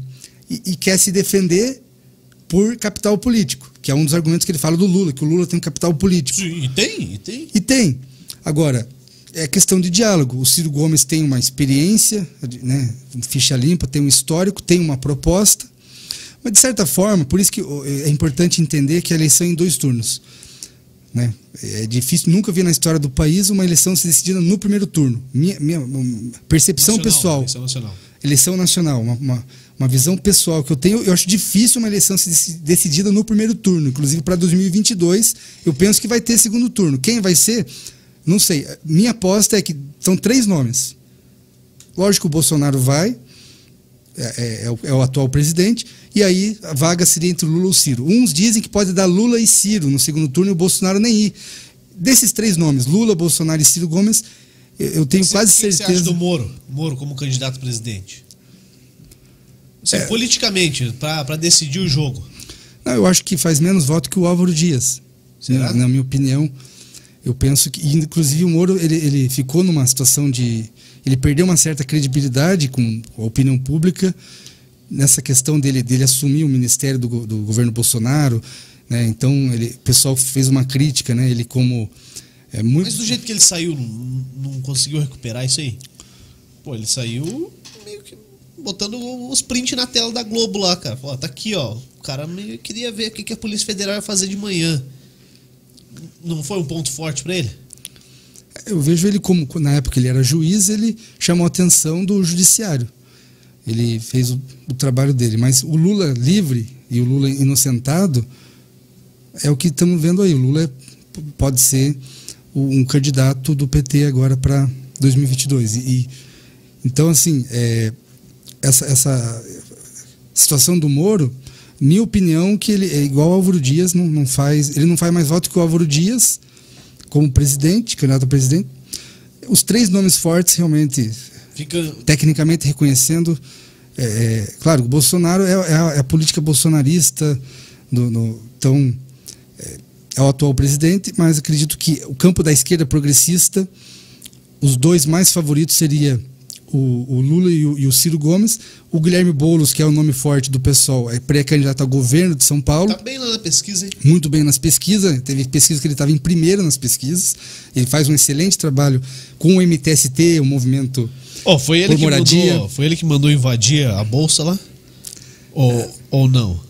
e, e, quer se defender por capital político, que é um dos argumentos que ele fala do Lula, que o Lula tem capital político. Sim, e tem, e tem. E tem. Agora, é questão de diálogo. O Ciro Gomes tem uma experiência, né, ficha limpa, tem um histórico, tem uma proposta. Mas, de certa forma, por isso que é importante entender que a eleição é em dois turnos. Né? É difícil, nunca vi na história do país uma eleição se decidida no primeiro turno. Minha, minha percepção nacional, pessoal. Eleição nacional. Eleição nacional, uma, uma, uma, visão pessoal que eu tenho. Eu acho difícil uma eleição se decidida no primeiro turno. Inclusive para 2022, eu penso que vai ter segundo turno. Quem vai ser? Não sei. Minha aposta é que são três nomes. Lógico que o Bolsonaro vai, é, é, é, o, é, o, atual presidente, e aí a vaga seria entre Lula ou Ciro. Uns dizem que pode dar Lula e Ciro no segundo turno e o Bolsonaro nem ir. Desses três nomes, Lula, Bolsonaro e Ciro Gomes, eu tenho você, quase que certeza. Que você acha do Moro, Moro como candidato a presidente? Assim, é. politicamente, para decidir o jogo. Não, eu acho que faz menos voto que o Álvaro Dias. Na, na, minha opinião, eu penso que, inclusive, o Moro ele, ele ficou numa situação de. Ele perdeu uma certa credibilidade com a opinião pública nessa questão dele, dele assumir o ministério do, do governo Bolsonaro, né? Então ele, o pessoal fez uma crítica, né? Ele como é muito... Mas do jeito que ele saiu, não, conseguiu recuperar isso aí? Pô, ele saiu meio que botando os prints na tela da Globo lá, cara. Falou, tá aqui, ó. O cara meio queria ver o que a Polícia Federal ia fazer de manhã. Não foi um ponto forte para ele? Eu vejo ele como, na época ele era juiz, ele chamou a atenção do judiciário. Ele fez o, o trabalho dele. Mas o Lula livre e o Lula inocentado é o que estamos vendo aí. O Lula é, pode ser um candidato do PT agora para 2022. E, então, assim, é, essa, essa situação do Moro, minha opinião que ele é igual ao Álvaro Dias, não, não faz, ele não faz mais voto que o Álvaro Dias como presidente, candidato a presidente. Os três nomes fortes realmente Fica... Tecnicamente reconhecendo. É, é, claro, o Bolsonaro é, é, a, é a, política bolsonarista, do, no, então é, é, o atual presidente, mas acredito que o campo da esquerda progressista, os dois mais favoritos seria o, o Lula e o, e o, Ciro Gomes. O Guilherme Boulos, que é o nome forte do PSOL, é pré-candidato ao governo de São Paulo. Tá bem lá na pesquisa, hein? Muito bem nas pesquisas. Teve pesquisa que ele estava em primeiro nas pesquisas. Ele faz um excelente trabalho com o MTST, o movimento. Oh, foi ele que mandou, foi ele que mandou invadir a bolsa lá? Ou, é. ou não?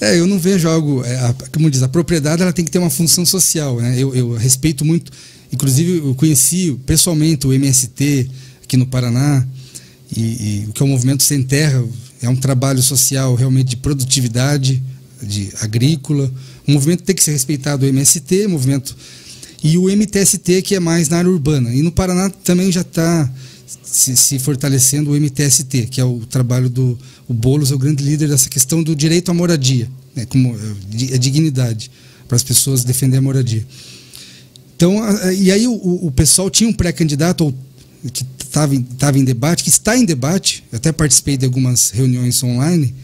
É, eu não vejo algo. É, a, como diz, a propriedade ela tem que ter uma função social. Né? Eu, eu respeito muito. Inclusive, eu conheci pessoalmente o MST aqui no Paraná, e, e, o que é o Movimento Sem Terra, é um trabalho social realmente de produtividade, de agrícola. O movimento tem que ser respeitado, o MST, movimento e o MTST, que é mais na área urbana. E no Paraná também já está se, se, fortalecendo o MTST, que é o trabalho do o Boulos, é o grande líder dessa questão do direito à moradia, né, como a dignidade para as pessoas defender a moradia. Então, e aí o, o pessoal tinha um pré-candidato que estava em debate, que está em debate, até participei de algumas reuniões online,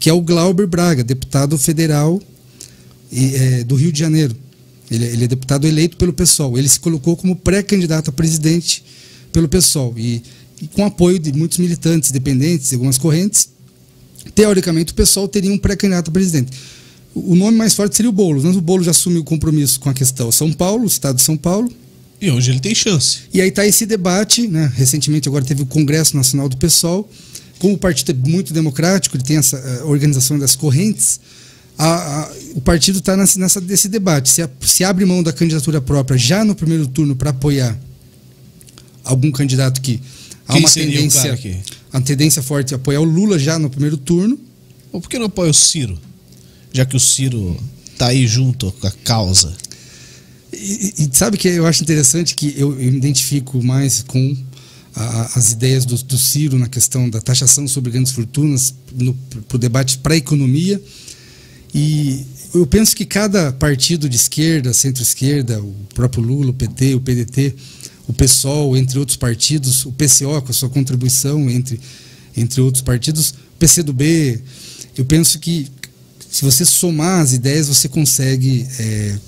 que é o Glauber Braga, deputado federal é, do Rio de Janeiro. Ele, ele, é deputado eleito pelo PSOL. Ele se colocou como pré-candidato a presidente pelo PSOL. E, e, com apoio de muitos militantes dependentes, algumas correntes, teoricamente o PSOL teria um pré-candidato a presidente. O nome mais forte seria o Boulos, mas o Boulos já assumiu o compromisso com a questão São Paulo, o Estado de São Paulo, e hoje ele tem chance. E aí está esse debate, né? Recentemente agora teve o Congresso Nacional do PSOL. Como o partido é muito democrático, ele tem essa uh, organização das correntes, a, a, o partido está nessa, nesse debate. Se, a, se abre mão da candidatura própria já no primeiro turno para apoiar algum candidato que há Quem uma tendência, a tendência forte é apoiar o Lula já no primeiro turno. Ou por que não apoia o Ciro? Já que o Ciro está aí junto com a causa. E, e, sabe que eu acho interessante que eu, eu me identifico mais com a, as ideias do, do, Ciro na questão da taxação sobre grandes fortunas para o debate para a economia. E eu penso que cada partido de esquerda, centro-esquerda, o próprio Lula, o PT, o PDT, o PSOL, entre outros partidos, o PCO com a sua contribuição entre, entre outros partidos, o PCdoB, eu penso que se você somar as ideias, você consegue é,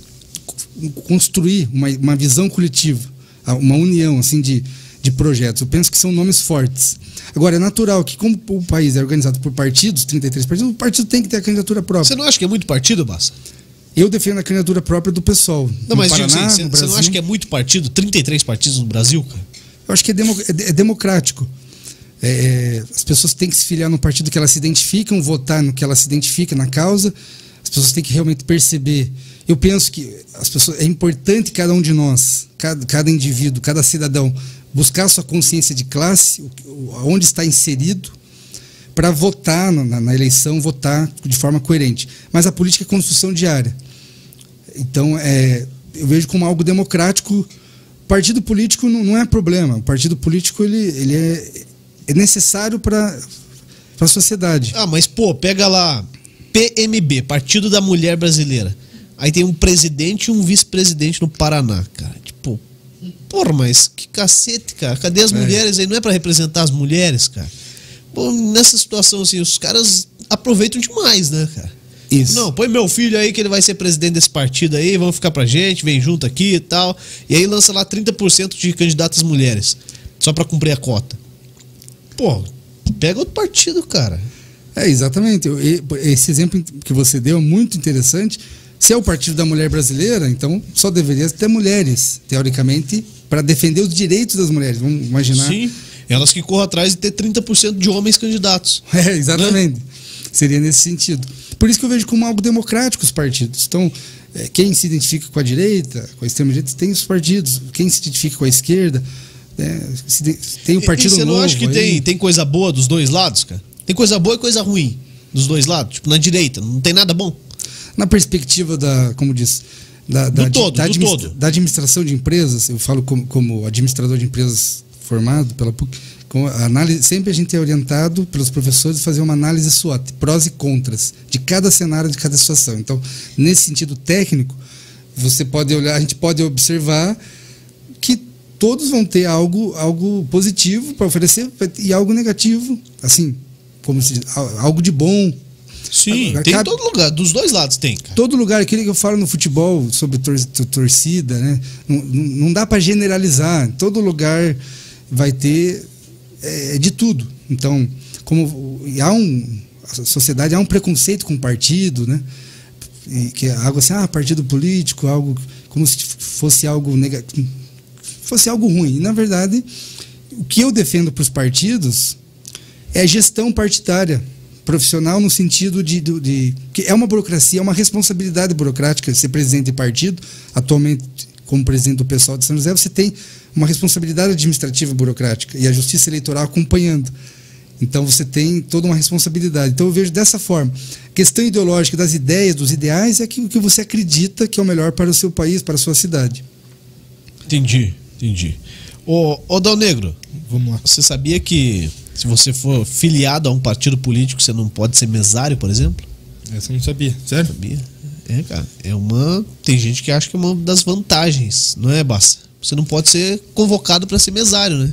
construir uma, uma visão coletiva, uma união assim de, de projetos. Eu penso que são nomes fortes. Agora, é natural que, como o país é organizado por partidos, 33 partidos, o partido tem que ter a candidatura própria. Você não acha que é muito partido, Bassa? Eu defendo a candidatura própria do pessoal. Não, mas Paraná, você, você não acha que é muito partido? 33 partidos no Brasil, cara? Eu acho que é, demo, é, é democrático. É, é, as pessoas têm que se filiar no partido que elas se identificam, votar no que elas se identificam, na causa. As pessoas têm que realmente perceber eu penso que as pessoas, é importante cada um de nós, cada, cada indivíduo, cada cidadão, buscar sua consciência de classe, onde está inserido, para votar na, na, eleição, votar de forma coerente. Mas a política é construção diária. Então, é, eu vejo como algo democrático. Partido político não, não é problema. O partido político ele, ele é, é necessário para a sociedade. Ah, mas pô, pega lá PMB, Partido da Mulher Brasileira. Aí tem um presidente e um vice-presidente no Paraná, cara. Tipo, porra, mas que cacete, cara. Cadê as é. mulheres aí? Não é para representar as mulheres, cara? Pô, nessa situação assim, os caras aproveitam demais, né, cara? Isso. Não, põe meu filho aí que ele vai ser presidente desse partido aí, vamos ficar pra gente, vem junto aqui e tal. E aí lança lá 30% de candidatas mulheres, só para cumprir a cota. Pô, pega outro partido, cara. É, exatamente. Esse exemplo que você deu é muito interessante, se é o Partido da Mulher Brasileira, então só deveria ter mulheres, teoricamente, para defender os direitos das mulheres. Vamos imaginar. Sim, elas que corram atrás de ter 30% de homens candidatos. (laughs) É, exatamente. Né? Seria nesse sentido. Por isso que eu vejo como algo democrático os partidos. Então, é, quem se identifica com a direita, com a extrema-direita, tem os partidos. Quem se identifica com a esquerda, é, tem o partido e, e você não acha que tem, tem coisa boa dos dois lados, cara? Tem coisa boa e coisa ruim dos dois lados? Tipo, na direita, não tem nada bom? Na perspectiva da, como diz, da, da, todo, da, administra da, administração de empresas, eu falo como, como administrador de empresas formado pela PUC, com a análise, sempre a gente é orientado pelos professores a fazer uma análise SWOT, prós e contras, de cada cenário, de cada situação. Então, nesse sentido técnico, você pode olhar, a gente pode observar que todos vão ter algo, algo positivo para oferecer e algo negativo, assim, como se, algo de bom Sim, tem em todo lugar, dos dois lados tem. Cara. Todo lugar, aquele que eu falo no futebol sobre tor torcida, né? Não, não dá para generalizar. Todo lugar vai ter é de tudo. Então, como há um a sociedade há um preconceito com o partido, né? E que é algo assim, ah, partido político, algo como se fosse algo negativo, fosse algo ruim. E, na verdade, o que eu defendo para os partidos é gestão partidária profissional no sentido de, de, de, que é uma burocracia, é uma responsabilidade burocrática ser presidente de partido. Atualmente, como presidente do pessoal de São José, você tem uma responsabilidade administrativa burocrática e a justiça eleitoral acompanhando. Então você tem toda uma responsabilidade. Então eu vejo dessa forma. Questão ideológica das ideias, dos ideais, é aquilo que você acredita que é o melhor para o seu país, para a sua cidade. Entendi, entendi. Ô, ô Dal Negro, vamos lá. Você sabia que se você for filiado a um partido político, você não pode ser mesário, por exemplo? Essa eu não sabia. Sério? Sabia. É, cara. É uma. Tem gente que acha que é uma das vantagens, não é, Bassa? Você não pode ser convocado para ser mesário, né?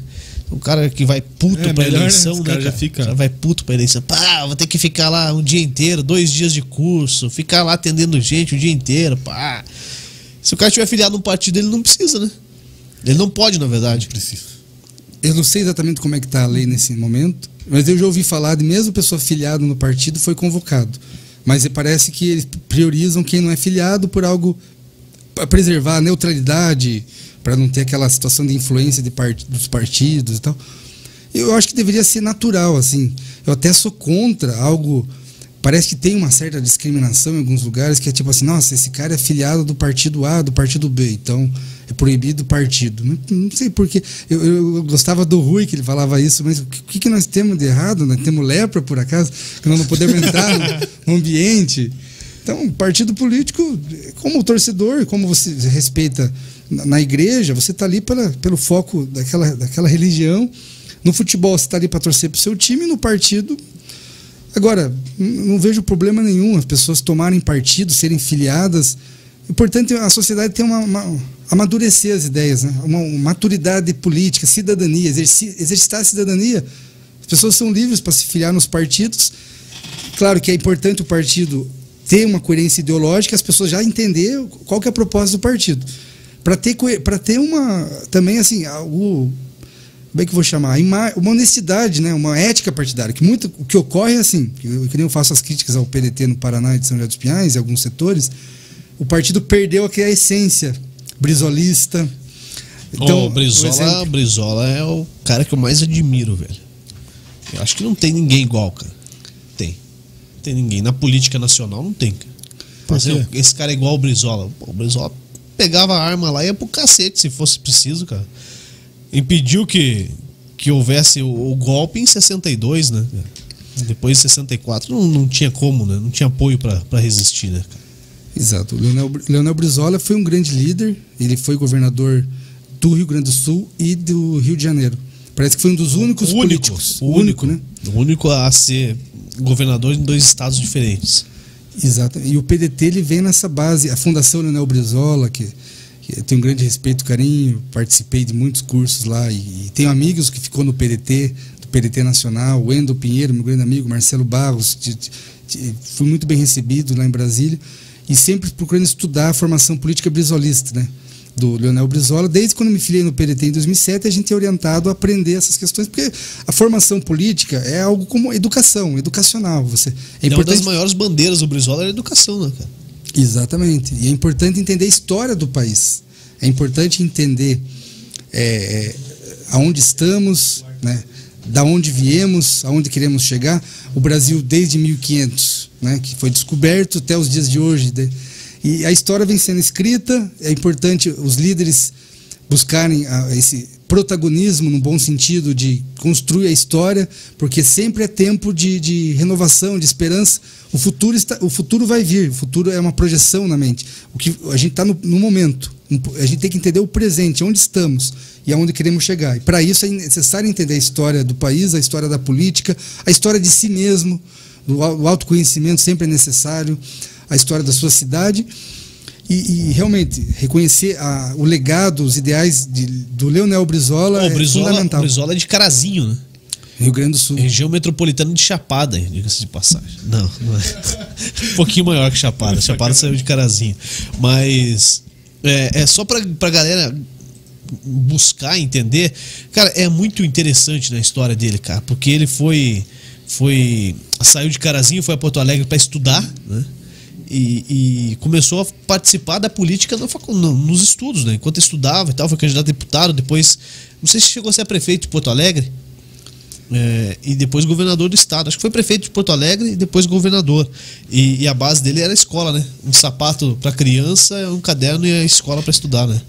O cara que vai puto é, pra melhor, né? eleição, né? Cara, já fica. O cara vai puto pra eleição. Pá, vou ter que ficar lá um dia inteiro, dois dias de curso, ficar lá atendendo gente o dia inteiro, pá. Se o cara tiver filiado num partido, ele não precisa, né? Ele não pode, na verdade. Não precisa. Eu não sei exatamente como é que está a lei nesse momento, mas eu já ouvi falar de mesmo pessoa filiada no partido foi convocado. Mas parece que eles priorizam quem não é filiado por algo para preservar a neutralidade, para não ter aquela situação de influência de part dos partidos e tal. Eu acho que deveria ser natural, assim. Eu até sou contra algo. Parece que tem uma certa discriminação em alguns lugares, que é tipo assim, nossa, esse cara é filiado do partido A, do partido B, então é proibido partido. Não, não sei porquê. Eu, eu, gostava do Rui que ele falava isso, mas o que, que nós temos de errado? Nós temos lepra, por acaso? Que nós não podemos entrar no, ambiente. Então, partido político, como torcedor, como você respeita na, igreja, você está ali para, pelo foco daquela, daquela religião. No futebol, você está ali para torcer para o seu time, no partido. Agora, não vejo problema nenhum as pessoas tomarem partido, serem filiadas. O importante é a sociedade ter uma, uma amadurecer as ideias, né? uma, uma maturidade política, cidadania, exerci, exercitar a cidadania. As pessoas são livres para se filiar nos partidos. Claro que é importante o partido ter uma coerência ideológica, as pessoas já entender qual que é a proposta do partido. Para ter, para ter uma também assim, o, como é que eu vou chamar? Uma honestidade, né? uma ética partidária. Que muito, o que ocorre é assim, eu, que nem eu faço as críticas ao PDT no Paraná e de São José dos Pinhais, em alguns setores, o partido perdeu aqui a essência brizolista. Então, oh, Brizola, Brizola é o cara que eu mais admiro, velho. Eu acho que não tem ninguém igual, cara. Tem. Não tem ninguém. Na política nacional não tem, cara. Mas esse cara é igual ao Brizola. O Brizola pegava a arma lá e ia pro cacete se fosse preciso, cara. Impediu que, que houvesse o, o golpe em 62, né? Depois de 64 não, não tinha como, né? Não tinha apoio para resistir, né, cara? Exato. O Leonel, Leonel Brizola foi um grande líder. Ele foi governador do Rio Grande do Sul e do Rio de Janeiro. Parece que foi um dos únicos o políticos. O único, né? O único a ser governador em dois estados diferentes. Exato. E o PDT ele vem nessa base. A Fundação Leonel Brizola, que, que eu tenho um grande respeito e carinho, participei de muitos cursos lá e, e tenho amigos que ficou no PDT, do PDT Nacional, o Endo Pinheiro, meu grande amigo, Marcelo Barros, de, de, fui muito bem recebido lá em Brasília e sempre procurando estudar a formação política brizolista, né? do Leonel Brizola. Desde quando me filiei no PDT em 2007, a gente é orientado a aprender essas questões, porque a formação política é algo como educação, educacional. Você, é importante... Uma das maiores bandeiras do Brizola é a educação, né, cara? Exatamente. E é importante entender a história do país. É importante entender é, é aonde estamos, né? Da onde viemos, aonde queremos chegar. O Brasil, desde 1500, né, que foi descoberto até os dias de hoje. De, e a história vem sendo escrita, é importante os líderes buscarem ah, esse protagonismo no bom sentido de construir a história, porque sempre é tempo de, de renovação, de esperança. O futuro, está, o futuro vai vir, o futuro é uma projeção na mente. O que a gente está no, no, momento, a gente tem que entender o presente, onde estamos e aonde queremos chegar. E para isso é necessário entender a história do país, a história da política, a história de si mesmo, o autoconhecimento sempre é necessário, a história da sua cidade. E, e realmente reconhecer a, o legado, os ideais de, do Leonel Brizola, oh, é fundamental. Brizola é de Carazinho, né? Rio Grande do Sul. Região metropolitana de Chapada, diga-se de passagem. Não, não é. um pouquinho maior que Chapada. Chapada saiu de Carazinho. Mas é, é só pra, pra galera buscar entender. Cara, é muito interessante na história dele, cara, porque ele foi foi saiu de Carazinho, foi a Porto Alegre para estudar, né? E, e, começou a participar da política no, no, nos estudos, né? Enquanto estudava e tal, foi candidato a deputado, depois, não sei se chegou a ser prefeito de Porto Alegre, é, e depois governador do estado. Acho que foi prefeito de Porto Alegre e depois governador. E, e a base dele era a escola, né? Um sapato para criança, um caderno e a escola para estudar, né?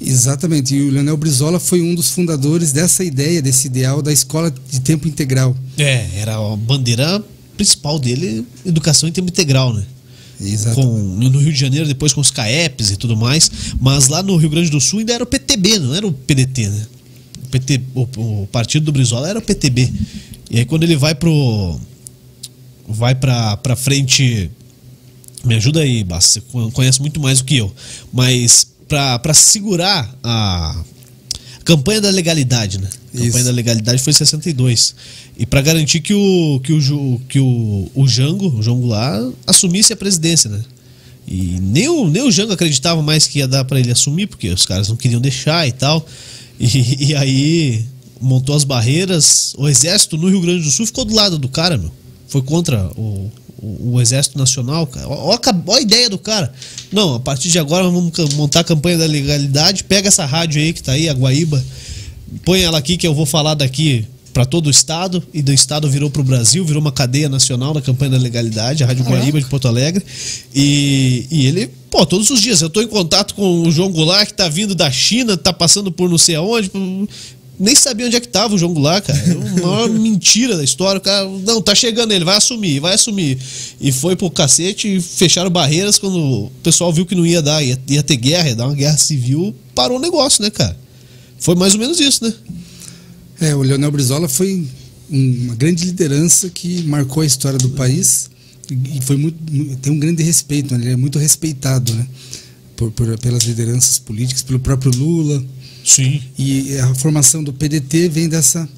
Exatamente. E o Leonel Brizola foi um dos fundadores dessa ideia, desse ideal da escola de tempo integral. É, era a bandeira principal dele, educação em tempo integral, né? Exato. No Rio de Janeiro, depois com os CAEPs e tudo mais. Mas lá no Rio Grande do Sul ainda era o PTB, não era o PDT, né? O, PT, o, o partido do Brizola era o PTB. E aí quando ele vai pro. Vai pra, pra frente. Me ajuda aí, Basta. Você conhece muito mais do que eu. Mas para segurar a campanha da legalidade, né? A campanha da legalidade foi em 62. E para garantir que o que o que o, o Jango, o João Goulart, assumisse a presidência, né? E nem o, nem o Jango acreditava mais que ia dar para ele assumir, porque os caras não queriam deixar e tal. E, (laughs) e aí montou as barreiras. O exército no Rio Grande do Sul ficou do lado do cara, meu. Foi contra o, o, o Exército Nacional, cara. Olha a ideia do cara. Não, a partir de agora vamos montar a campanha da legalidade. Pega essa rádio aí que tá aí, a Guaíba. Põe ela aqui que eu vou falar daqui para todo o estado e do estado virou para o Brasil, virou uma cadeia nacional da campanha da legalidade, a Rádio Guaíba de Porto Alegre. E, e ele, pô, todos os dias eu tô em contato com o João Goulart que tá vindo da China, tá passando por não sei aonde, nem sabia onde é que tava o João Goulart, cara. É uma (laughs) maior mentira da história. O cara, não, tá chegando ele, vai assumir, vai assumir. E foi pro cacete e fecharam barreiras quando o pessoal viu que não ia dar, ia, ia ter guerra, ia dar uma guerra civil, parou o negócio, né, cara? Foi mais ou menos isso, né? É, o Leonel Brizola foi uma grande liderança que marcou a história do país e foi muito, tem um grande respeito, né? ele é muito respeitado, né? Por, por, pelas lideranças políticas, pelo próprio Lula, Sim. E a formação do PDT vem dessa.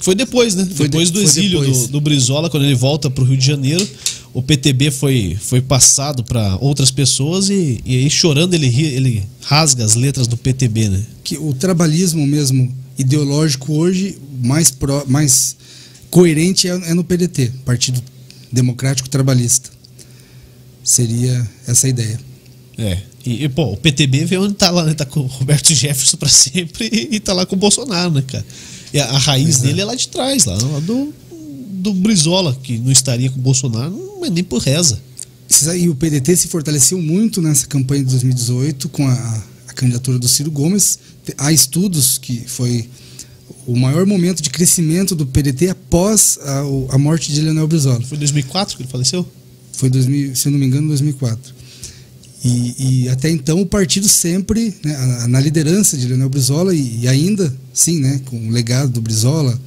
Foi depois, né? Foi depois de, do exílio depois. Do, do Brizola, quando ele volta para o Rio de Janeiro, o PTB foi, foi passado para outras pessoas e, e aí chorando ele, ele rasga as letras do PTB, né? Que o trabalhismo mesmo ideológico hoje mais, pro, mais coerente é, é no PDT, Partido Democrático Trabalhista. Seria essa a ideia. É. E, pô, o PTB vê onde tá lá, né? Tá com o Roberto Jefferson para (laughs) sempre e, e tá lá com o Bolsonaro, né, cara? E a, a raiz Exato. dele é lá de trás, lá, lá do, do Brizola, que não estaria com o Bolsonaro, mas nem por reza. E o PDT se fortaleceu muito nessa campanha de 2018 com a, a candidatura do Ciro Gomes. Há estudos que foi o maior momento de crescimento do PDT após a, a morte de Leonel Brizola. Foi 2004 que ele faleceu? Foi, 2000, se eu não me engano, 2004. E, e, até então o partido sempre, né, na liderança de Leonel Brizola, e, e, ainda, sim, né, com o legado do Brizola.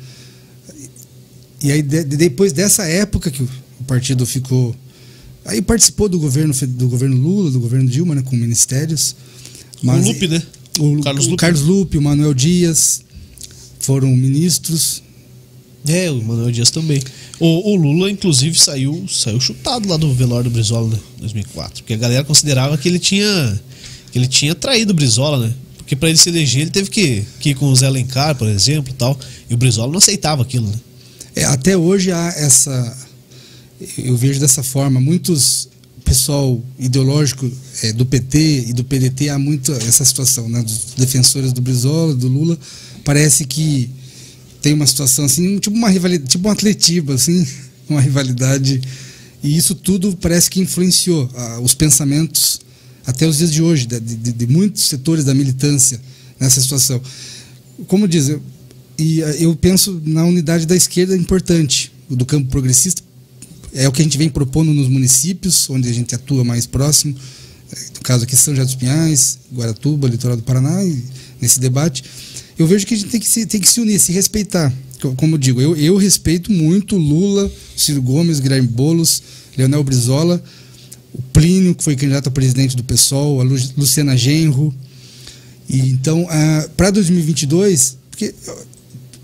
E aí, de, depois dessa época que o, o, partido ficou. Aí participou do governo, do governo Lula, do governo Dilma, né, com ministérios. Mas, o Lupe, né? O, Carlos, Lupe. Carlos Lupe, o Manuel Dias foram ministros. É, o Manuel Dias também. O, o, Lula, inclusive, saiu, saiu chutado lá do velório do Brizola, né? 2004. Porque a galera considerava que ele tinha, que ele tinha traído o Brizola, né? Porque para ele se eleger, ele teve que, que ir com o Zé Alencar, por exemplo, tal. E o Brizola não aceitava aquilo, né? É, até hoje há essa. Eu vejo dessa forma. Muitos pessoal ideológico é, do PT e do PDT há muito essa situação, né? Dos defensores do Brizola, do Lula. Parece que tem uma situação assim, tipo uma rivalidade, tipo um atletiba, assim, (laughs) uma rivalidade. E isso tudo parece que influenciou ah, os pensamentos até os dias de hoje, de, de, de, muitos setores da militância nessa situação. Como diz, eu, e ah, eu penso na unidade da esquerda importante, do campo progressista, é o que a gente vem propondo nos municípios, onde a gente atua mais próximo, no caso aqui São José dos Pinhais, Guaratuba, Litoral do Paraná, nesse debate eu vejo que a gente tem que se, tem que se unir, se respeitar. Como eu digo, eu, eu respeito muito Lula, Ciro Gomes, Guilherme Boulos, Leonel Brizola, o Plínio, que foi candidato a presidente do PSOL, a Luciana Genro. E, então, para 2022, porque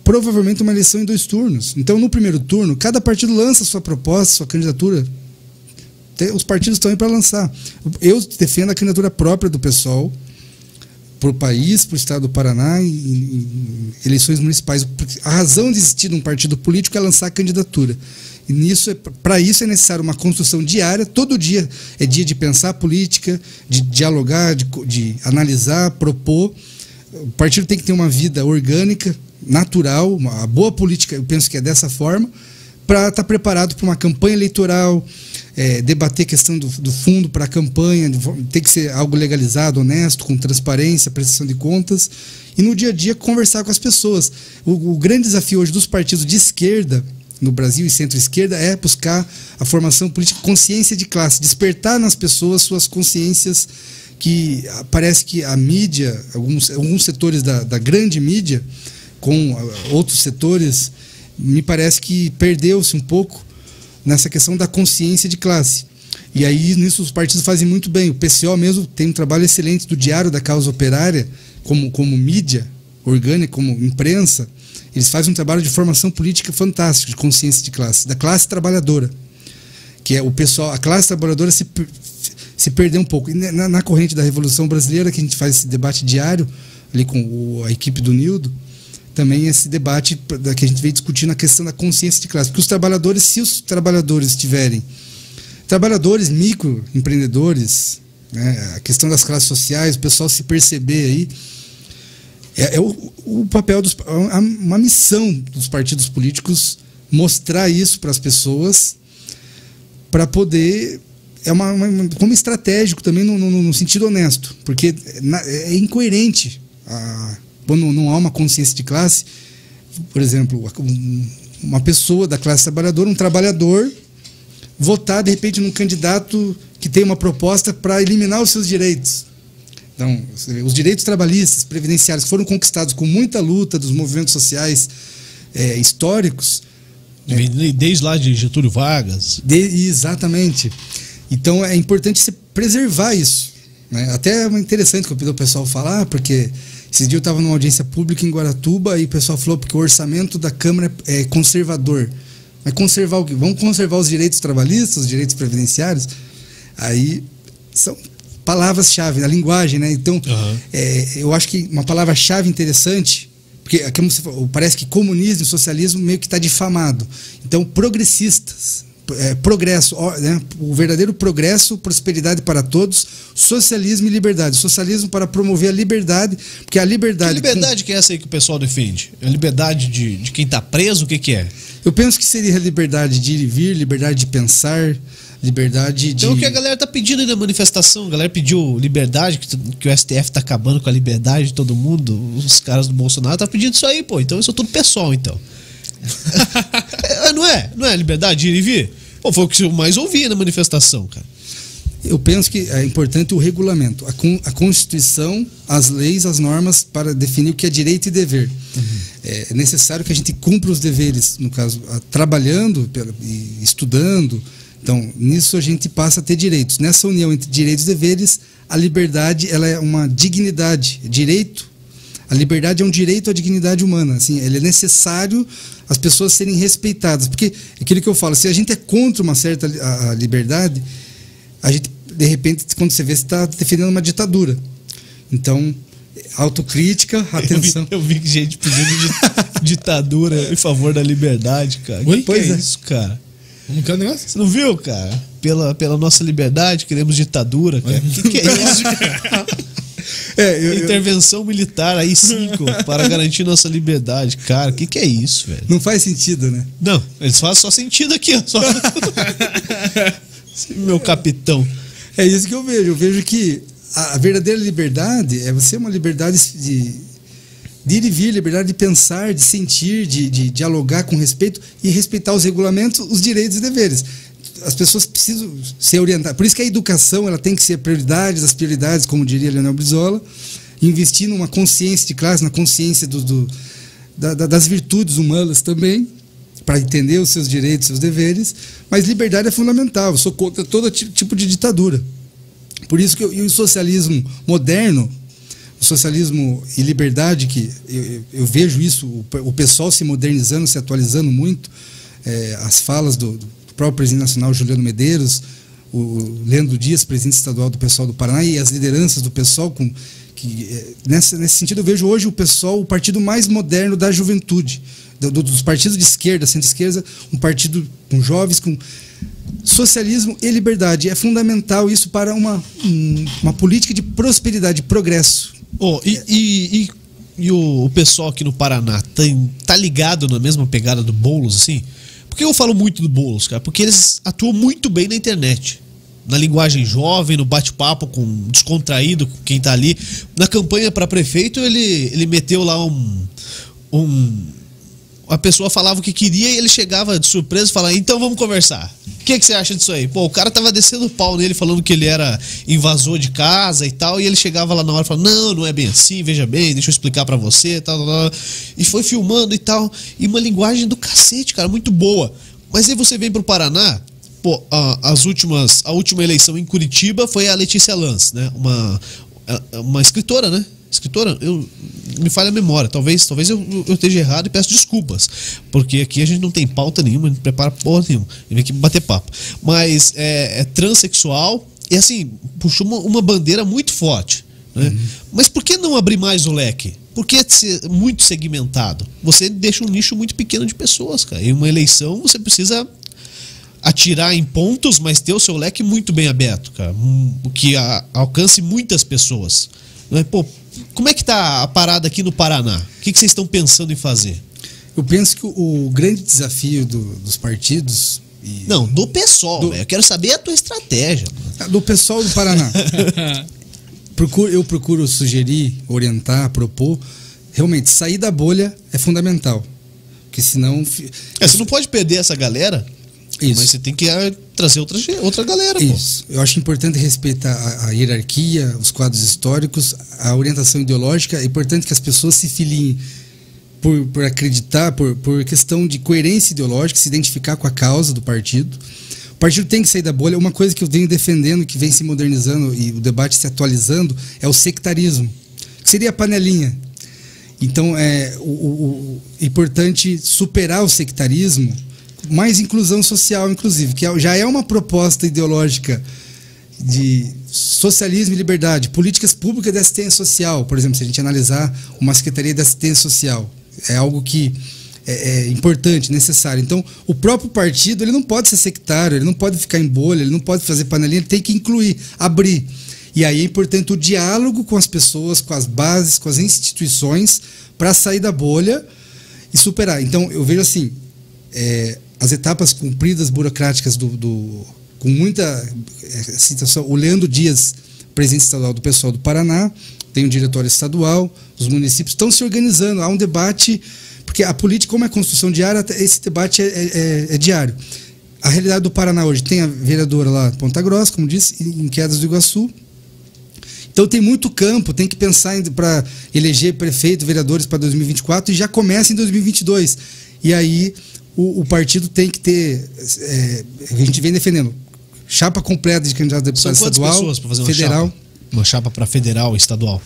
provavelmente uma eleição em dois turnos. Então, no primeiro turno, cada partido lança sua proposta, sua candidatura. Os partidos estão aí para lançar. Eu defendo a candidatura própria do PSOL para o país, para o estado do Paraná, em, em eleições municipais. A razão de existir um partido político é lançar candidatura. E nisso, é, para isso é necessário uma construção diária, todo dia é dia de pensar política, de dialogar, de, de analisar, propor. O partido tem que ter uma vida orgânica, natural, uma boa política, eu penso que é dessa forma, para estar tá preparado para uma campanha eleitoral, é, debater questão do, do fundo para a campanha, tem que ser algo legalizado, honesto, com transparência, prestação de contas, e no dia a dia conversar com as pessoas. O, o grande desafio hoje dos partidos de esquerda no Brasil e centro-esquerda é buscar a formação política, consciência de classe, despertar nas pessoas suas consciências que parece que a mídia, alguns, alguns setores da, da grande mídia, com ah, outros setores, me parece que perdeu-se um pouco nessa questão da consciência de classe. E aí nisso os partidos fazem muito bem. O PCO mesmo tem um trabalho excelente do Diário da Causa Operária, como, como mídia orgânica, como imprensa, eles fazem um trabalho de formação política fantástico, de consciência de classe, da classe trabalhadora. Que é o pessoal, a classe trabalhadora se, se perdeu um pouco. E na, na corrente da Revolução Brasileira, que a gente faz esse debate diário, ali com o, a equipe do Nildo, também esse debate que a gente vem discutindo a questão da consciência de classe. Porque os trabalhadores, se os trabalhadores tiverem trabalhadores, microempreendedores, né, a questão das classes sociais, o pessoal se perceber aí é, é o, o, papel dos uma missão dos partidos políticos mostrar isso para as pessoas para poder é uma, uma, como estratégico também no, no, no sentido honesto porque é incoerente a, quando não há uma consciência de classe por exemplo uma pessoa da classe trabalhadora um trabalhador votar de repente num candidato que tem uma proposta para eliminar os seus direitos então, os direitos trabalhistas, previdenciários, foram conquistados com muita luta dos movimentos sociais é, históricos. Né? Desde lá de Getúlio Vargas. De, exatamente. Então, é importante se preservar isso. Né? Até é interessante que eu pedi ao pessoal falar, porque esses dias eu estava numa audiência pública em Guaratuba e o pessoal falou porque o orçamento da Câmara é conservador. Mas conservar o quê? Vamos conservar os direitos trabalhistas, os direitos previdenciários? Aí são palavras-chave, a linguagem, né? Então, uhum. é, eu acho que uma palavra-chave interessante, porque como você falou, parece que comunismo e socialismo meio que está difamado. Então, progressistas, é, progresso, né? o verdadeiro progresso, prosperidade para todos, socialismo e liberdade. Socialismo para promover a liberdade, porque a liberdade. Que liberdade com... que é essa aí que o pessoal defende? A liberdade de, de quem está preso, o que, que é? Eu penso que seria a liberdade de ir e vir, liberdade de pensar, liberdade de. Então o que a galera tá pedindo aí na manifestação? A galera pediu liberdade, que, que o STF tá acabando com a liberdade de todo mundo. Os caras do Bolsonaro tá pedindo isso aí, pô. Então isso é tudo pessoal, então. (laughs) É, não é? Não é liberdade de ir e vir? Pô, foi o que eu mais ouvi na manifestação, cara. Eu penso que é importante o regulamento, a, con a Constituição, as leis, as normas para definir o que é direito e dever. Uhum. É necessário que a gente cumpra os deveres, no caso, trabalhando e estudando, então, nisso a gente passa a ter direitos. Nessa união entre direitos e deveres, a liberdade ela é uma dignidade, direito. A liberdade é um direito à dignidade humana. Assim, ele é necessário as pessoas serem respeitadas, porque aquilo que eu falo, se a gente é contra uma certa a, a liberdade, a gente de repente quando você vê você está defendendo uma ditadura. Então, autocrítica, (laughs) atenção. Eu vi, eu vi gente pedindo (laughs) ditadura em favor da liberdade, cara. Oi? Que pois que é, é isso, cara? Como que é o negócio? Você não viu, cara? Pela, pela nossa liberdade, queremos ditadura, cara. O que, que, é isso? (laughs) é, (laughs) eu, Intervenção eu... militar aí cinco para garantir nossa liberdade. Cara, o que, que é isso, velho? Não faz sentido, né? Não, eles fazem só sentido aqui, ó. Só... (laughs) Meu capitão. É isso que eu vejo. Eu vejo que a verdadeira liberdade é você uma liberdade de de ir e vir, liberdade de pensar, de sentir, de, de dialogar com respeito e respeitar os regulamentos, os direitos e deveres. As pessoas precisam ser orientadas. Por isso que a educação ela tem que ser prioridade das prioridades, como diria Leonel Brizola, investir numa consciência de classe, na consciência do, do da, das virtudes humanas também, para entender os seus direitos, seus deveres. Mas liberdade é fundamental. Eu sou contra todo tipo de ditadura. Por isso que eu, o socialismo moderno o socialismo e liberdade, que eu, eu vejo isso, o, o, pessoal se modernizando, se atualizando muito, é, as falas do, do, próprio presidente nacional Juliano Medeiros, o Leandro Dias, presidente estadual do pessoal do Paraná, e as lideranças do pessoal com, que é, nessa, nesse sentido eu vejo hoje o pessoal o partido mais moderno da juventude, do, dos partidos de esquerda, centro-esquerda, um partido com jovens, com socialismo e liberdade. É fundamental isso para uma, um, uma política de prosperidade, de progresso. Oh, e, e, e, e o, o, pessoal aqui no Paraná tem, tá ligado na mesma pegada do Boulos, assim? Que eu falo muito do Boulos, cara? Porque eles atuam muito bem na internet na linguagem jovem, no bate-papo com descontraído com quem tá ali. Na campanha para prefeito, ele, ele meteu lá um, um. A pessoa falava o que queria e ele chegava de surpresa e falava: então vamos conversar. O que, que você acha disso aí? Pô, o cara tava descendo o pau nele, falando que ele era invasor de casa e tal, e ele chegava lá na hora e falava: não, não é bem assim, veja bem, deixa eu explicar para você, tal, tal, tal. E foi filmando e tal. E uma linguagem do cacete, cara, muito boa. Mas aí você vem pro Paraná, Pô, a, as últimas, a última eleição em Curitiba foi a Letícia Lanz, né? Uma, uma escritora, né? Escritora, eu me falha a memória. Talvez, talvez eu, eu esteja errado e peço desculpas. Porque aqui a gente não tem pauta nenhuma, não prepara porra nenhuma. E vem aqui bater papo. Mas é, é transexual e assim, puxou uma, uma bandeira muito forte. Né? Uhum. Mas por que não abrir mais o leque? Por que ser muito segmentado? Você deixa um nicho muito pequeno de pessoas, cara. Em uma eleição você precisa atirar em pontos, mas ter o seu leque muito bem aberto, cara. O que a, alcance muitas pessoas. Né? Pô, como é que tá a parada aqui no Paraná? O que, que vocês estão pensando em fazer? Eu penso que o, grande desafio do, dos partidos. E... Não, do PSOL, do... eu quero saber a tua estratégia. Ah, do PSOL do Paraná. (laughs) procuro, eu procuro sugerir, orientar, propor. Realmente, sair da bolha é fundamental. Porque senão. É, você não pode perder essa galera isso. Mas você tem que ah, trazer outra, outra galera. Isso. Pô. Eu acho importante respeitar a, a, hierarquia, os quadros históricos, a orientação ideológica. É importante que as pessoas se filiem por, por acreditar, por, por questão de coerência ideológica, se identificar com a causa do partido. O partido tem que sair da bolha. Uma coisa que eu venho defendendo, que vem se modernizando e o debate se atualizando, é o sectarismo, que seria a panelinha. Então é o, o, o importante superar o sectarismo mais inclusão social, inclusive, que é, já é uma proposta ideológica de socialismo e liberdade, políticas públicas de assistência social, por exemplo, se a gente analisar uma secretaria de assistência social, é algo que é, é, importante, necessário. Então, o próprio partido ele não pode ser sectário, ele não pode ficar em bolha, ele não pode fazer panelinha, ele tem que incluir, abrir. E aí é importante o diálogo com as pessoas, com as bases, com as instituições, para sair da bolha e superar. Então, eu vejo assim, é, as etapas cumpridas burocráticas do, do com muita é, situação. O Leandro Dias, presidente estadual do pessoal do Paraná, tem um diretório estadual, os municípios estão se organizando, há um debate, porque a política, como é construção diária, esse debate é, é, é, é diário. A realidade do Paraná hoje tem a vereadora lá Ponta Grossa, como disse, em Quedas do Iguaçu. Então tem muito campo, tem que pensar para eleger prefeito, vereadores para 2024 e já começa em 2022. E aí o, o partido tem que ter. É, a gente vem defendendo chapa completa de candidato a deputado São estadual, pessoas fazer uma federal. Chapa? Uma chapa para federal e estadual.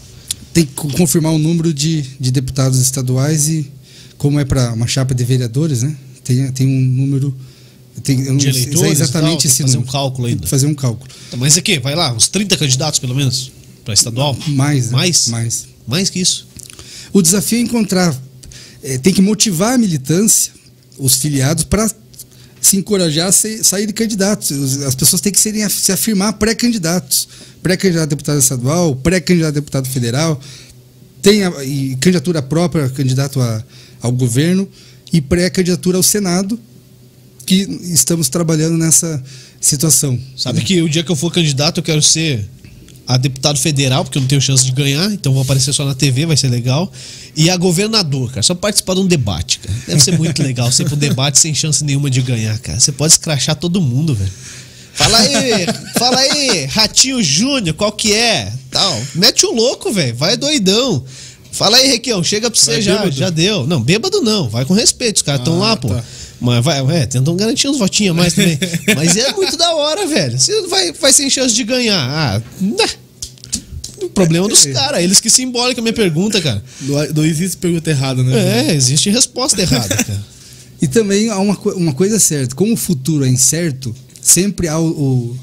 Tem que confirmar o número de, de deputados estaduais e, como é para uma chapa de vereadores, né? Tem, tem um número. Tem, eu não de eleitores exatamente tal, esse fazer número. um cálculo ainda. fazer um cálculo. Então, mas aqui, vai lá, uns 30 candidatos pelo menos para estadual? Mais. Né? Mais? Mais. Mais que isso. O desafio é encontrar. É, tem que motivar a militância os filiados para se encorajar a ser, sair de candidatos. As pessoas têm que serem, se afirmar pré-candidatos. Pré-candidato a deputado estadual, pré-candidato a deputado federal, tem a, e candidatura própria, candidato a, ao governo, e pré-candidatura ao Senado, que estamos trabalhando nessa situação. Sabe que o dia que eu for candidato, eu quero ser a deputado federal, porque eu não tenho chance de ganhar, então vou aparecer só na TV, vai ser legal. E a governador, cara, só participar de um debate, cara. Deve ser muito (laughs) legal, sempre um debate sem chance nenhuma de ganhar, cara. Você pode escrachar todo mundo, velho. Fala aí, fala aí, Ratinho Júnior, qual que é? Tal. Mete o louco, velho, vai doidão. Fala aí, Requião, chega pra você já, já deu. Não, bêbado não, vai com respeito, os caras estão ah, lá, pô. Tá. Mas vai, é, tentam garantir uns votinhos a mais também. (laughs) Mas é muito da hora, velho. Você vai, vai sem chance de ganhar. Ah, né? O problema dos é. caras, eles que com a minha pergunta, cara. Não, existe pergunta errada, né? É, existe resposta errada, cara. (laughs) e também há uma, uma coisa certa: como o futuro é incerto, sempre há o, o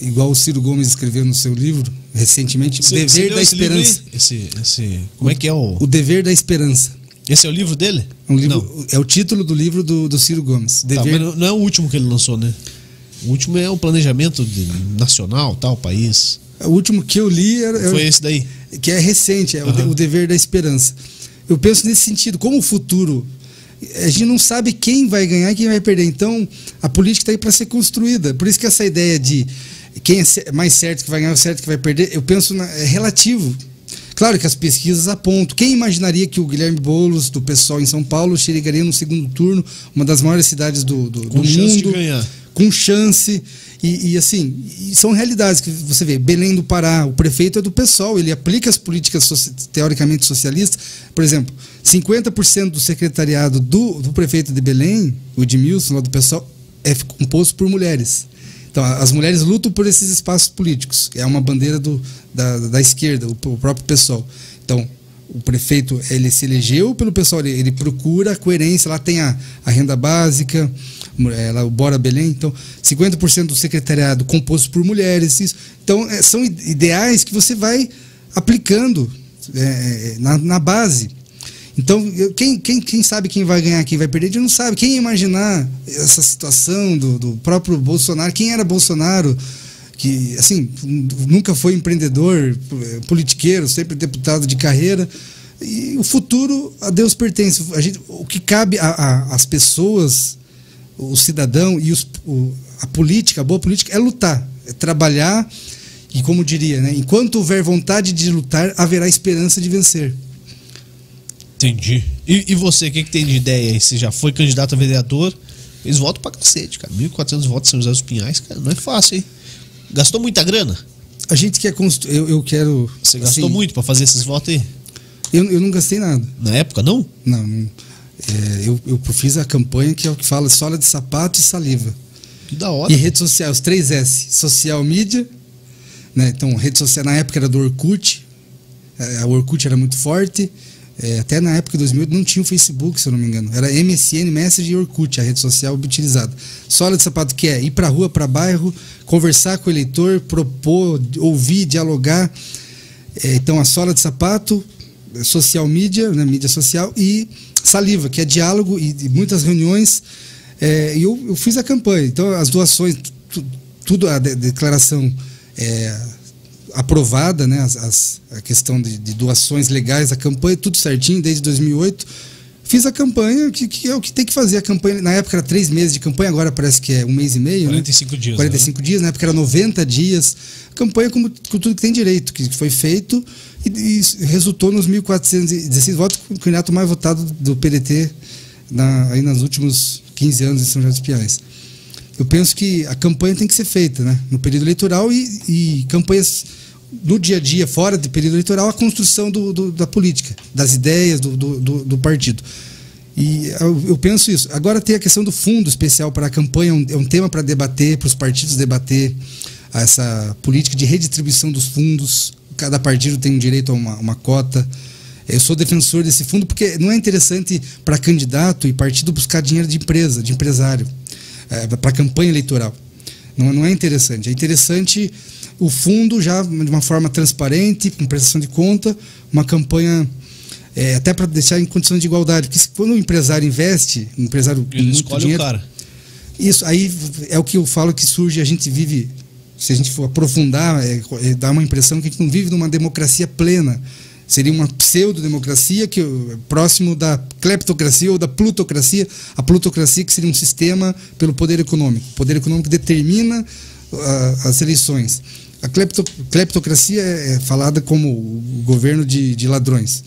igual o Ciro Gomes escreveu no seu livro recentemente, O Dever da Esperança. Esse, esse, como é que é o. O Dever da Esperança. Esse é o livro dele? Um livro, Não. é o título do livro do, do Ciro Gomes. Tá, Dever, mas não- é o último que ele lançou, né? O último é o planejamento de- nacional, tal, país. O último que eu li era, Foi esse daí. que é recente, é o de- Aham. o dever da esperança. Eu penso nesse sentido, como o futuro, a gente não sabe quem vai ganhar e quem vai perder. Então, a política está aí para ser construída. Por isso que essa ideia de quem é mais certo que vai ganhar ou certo que vai perder, eu penso na, é relativo. Claro que as pesquisas apontam. Quem imaginaria que o Guilherme Boulos, do pessoal em São Paulo, chegaria no segundo turno, uma das maiores cidades do, do, Com do chance de mundo, ganhar. com chance. E, e, assim, são realidades que você vê. Belém do Pará, o prefeito é do PSOL, ele aplica as políticas teoricamente socialistas. Por exemplo, 50% do secretariado do, do prefeito de Belém, o Edmilson, lá do PSOL, é composto por mulheres. Então, as mulheres lutam por esses espaços políticos. É uma bandeira do, da, da esquerda, o, próprio PSOL. Então, o prefeito ele se elegeu pelo pessoal, ele, ele procura a coerência. Lá tem a, a renda básica, é, lá, o Bora Belém. Então, 50% do secretariado composto por mulheres. Isso. Então, é, são ideais que você vai aplicando é, é, na, na base. Então, quem, quem, quem sabe quem vai ganhar, quem vai perder, a gente não sabe. Quem imaginar essa situação do, do próprio Bolsonaro? Quem era Bolsonaro? Que, assim, nunca foi empreendedor, politiqueiro, sempre deputado de carreira. E o futuro a Deus pertence. A gente, o que cabe às pessoas, o cidadão e os, o- a política, a boa política, é lutar, é trabalhar. E como diria, né, enquanto houver vontade de lutar, haverá esperança de vencer. Entendi. E, e você, o que, que tem de ideia aí? Você já foi candidato a vereador? Eles votam pra cacete, cara. 1.400 votos em São José dos Pinhais, cara, não é fácil, hein? Gastou muita grana? A gente quer construir. Eu, eu quero. Você gastou assim, muito pra fazer esses votos aí? Eu, eu não gastei nada. Na época, não? Não. não. É, eu, eu fiz a campanha que é o que fala sola de sapato e saliva. Que da hora. E rede social, os três S. Social media. Né? Então, rede social na época era do Orkut. É, A Orkut era muito forte. É, até na época de 2008 não tinha o Facebook, se eu não me engano. Era MSN, Messenger e Orkut, a rede social utilizada. Sola de sapato que é ir pra rua, pra bairro, conversar com o eleitor, propor, ouvir, dialogar. É, então, a sola de sapato, social media, né, mídia social, e saliva, que é diálogo e, e muitas reuniões. É, e eu, eu fiz a campanha. Então, as doações, tu- tudo, a de- declaração é, aprovada, né, as, as- a questão de, de doações legais, a campanha, tudo certinho, desde 2008. Fiz a campanha, que, que é o que tem que fazer. A campanha, na época era três meses de campanha, agora parece que é um mês e meio. né? 45 dias. 45 dias, na época era 90 dias. Campanha como, com tudo que tem direito, que foi feito e, e resultou nos 1.416 votos, o candidato mais votado do PDT na, aí nos últimos 15 anos em São José dos Pinhais. Eu penso que a campanha tem que ser feita né, no período eleitoral e, e campanhas no dia a dia, fora do período eleitoral, a construção do, do- da política, das ideias do, do, do- do partido. E eu, penso isso. Agora tem a questão do fundo especial para a campanha, é um, é um tema para debater, para os partidos debater essa política de redistribuição dos fundos. Cada partido tem um direito a uma, uma cota. Eu sou defensor desse fundo porque não é interessante para candidato e partido buscar dinheiro de empresa, de empresário, para campanha eleitoral. Não, não é interessante. É interessante o fundo já de uma forma transparente, com prestação de conta, uma campanha é, até para deixar em condições de igualdade. Porque quando o empresário investe, um empresário Ele escolhe dinheiro, o cara. isso aí é o que eu falo que surge, a gente vive, se a gente for aprofundar, é, é, dá uma impressão que a gente não vive numa democracia plena. Seria uma pseudo-democracia que próximo da cleptocracia ou da plutocracia. A plutocracia que seria um sistema pelo poder econômico. O poder econômico determina ah, as eleições. A clepto, cleptocracia é, é falada como o governo de, de ladrões.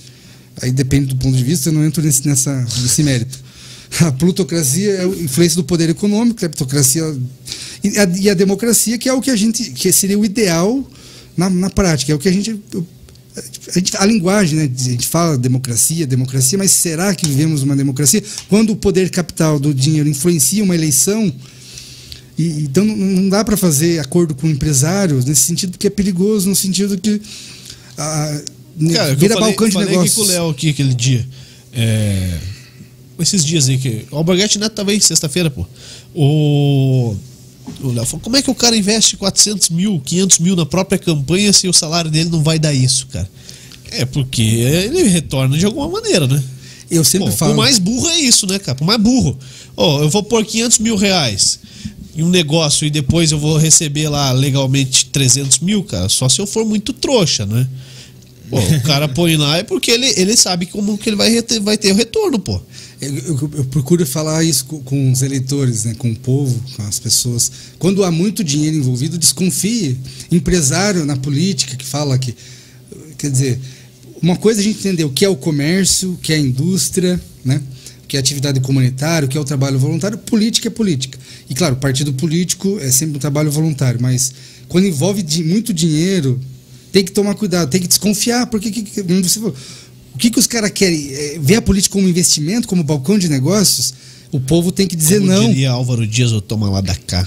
Aí depende do ponto de vista, eu não entro nesse, nessa, nesse mérito. A plutocracia é a influência do poder econômico, a cleptocracia e a, e a democracia, que é o que a gente que seria o ideal na, na prática, é o que a gente a, gente- a linguagem, né? A gente fala democracia, democracia, mas será que vivemos uma democracia quando o poder capital do dinheiro influencia uma eleição? E, então não, dá para fazer acordo com empresários nesse sentido porque é perigoso no sentido que ah, Cara, que vira eu falei, balcão de falei aqui negócios. com o Léo aqui aquele dia. É, esses dias aí que. O Albergate Neto tava aí sexta-feira, pô. O. O Léo falou, como é que o cara investe 400 mil, 500 mil na própria campanha se o salário dele não vai dar isso, cara? É porque ele retorna de alguma maneira, né? Eu sempre falo. Por mais burro é isso, né, cara? Por mais burro. Ó, eu vou pôr 500 mil reais em um negócio e depois eu vou receber lá legalmente 300 mil, cara. Só se eu for muito trouxa, né? Pô, o cara (laughs) põe lá é porque ele, ele sabe como que ele vai, reter- vai ter o retorno, pô. Eu, eu- eu procuro falar isso com, com os eleitores, né, com o povo, com as pessoas. Quando há muito dinheiro envolvido, desconfie. Empresário na política que fala que. Quer dizer, uma coisa a gente entender o que é o comércio, o que é a indústria, né? Que é atividade comunitária, que é o trabalho voluntário. Política é política. E claro, partido político é sempre um trabalho voluntário, mas quando envolve muito dinheiro, tem que tomar cuidado, tem que desconfiar, porque que, que- como você falou, o que, que os caras querem? É, ver a política como investimento, como balcão de negócios? O povo tem que dizer Como não. diria Álvaro Dias, ou toma lá da cá.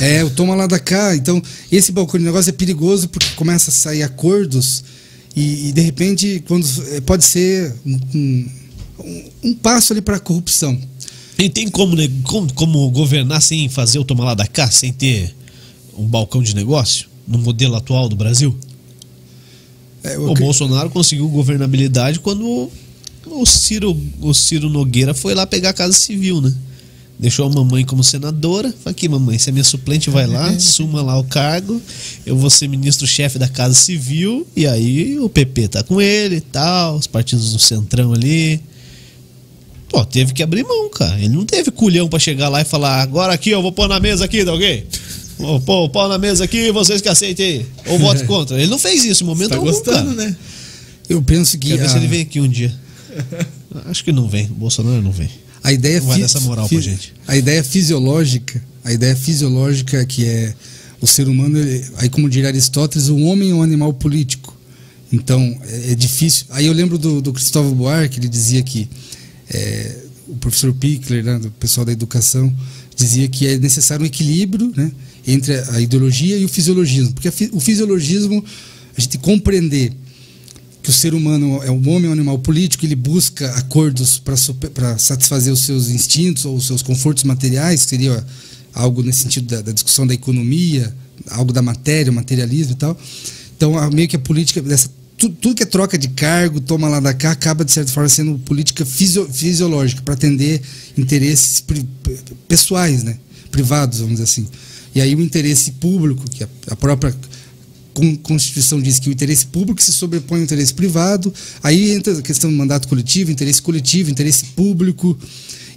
É, o toma lá da cá. Então, esse balcão de negócio é perigoso porque começa a sair acordos e, e, de repente quando é, pode ser um, um- um passo ali para a corrupção. E tem como, né, como, como governar sem fazer o tomar lá da cá, sem ter um balcão de negócio? No modelo atual do Brasil? É, O acre- Bolsonaro conseguiu governabilidade quando o Ciro, o Ciro Nogueira foi lá pegar a Casa Civil, né? Deixou a mamãe como senadora. Falei, aqui, mamãe, se é minha suplente, vai lá, suma lá o cargo. Eu vou ser ministro-chefe da Casa Civil. E aí o PP tá com ele e tal, os partidos do Centrão ali. Pô, teve que abrir mão, cara. Ele não teve culhão pra chegar lá e falar: agora aqui eu vou pôr na mesa aqui, tá ok? Vou pôr o pau na mesa aqui, vocês que aceitem aí. Ou voto (laughs) contra. Ele não fez isso em momento Tá algum, gostando, cara. né? eu penso que Quero ver a, se ele vem aqui um dia. Acho que não vem. O Bolsonaro não vem. a ideia Não vai fi- dar essa moral pra gente. A ideia fisiológica, a ideia fisiológica que é o ser humano, ele- aí como diria Aristóteles, o homem é um animal político. Então, é, é difícil. Aí eu lembro do, do Cristóvão Buarque, ele dizia que é, o professor Pickler, né, do pessoal da educação, dizia que é necessário um equilíbrio né, entre a ideologia e o fisiologismo. Porque o fisiologismo, a gente compreender que o ser humano é um homem, é um animal político, ele busca acordos para satisfazer os seus instintos ou os seus confortos materiais, que seria algo nesse sentido da, da discussão da economia, algo da matéria, materialismo e tal. Então, meio que a política dessa tu- tudo que é troca de cargo, toma lá da cá, acaba de certa forma sendo política fisio- fisiológica para atender interesses pri- pessoais, né? privados, vamos dizer assim. E aí o interesse público, que a, a própria Con- Constituição diz que o interesse público se sobrepõe ao interesse privado. Aí entra a questão do mandato coletivo, interesse coletivo, interesse público.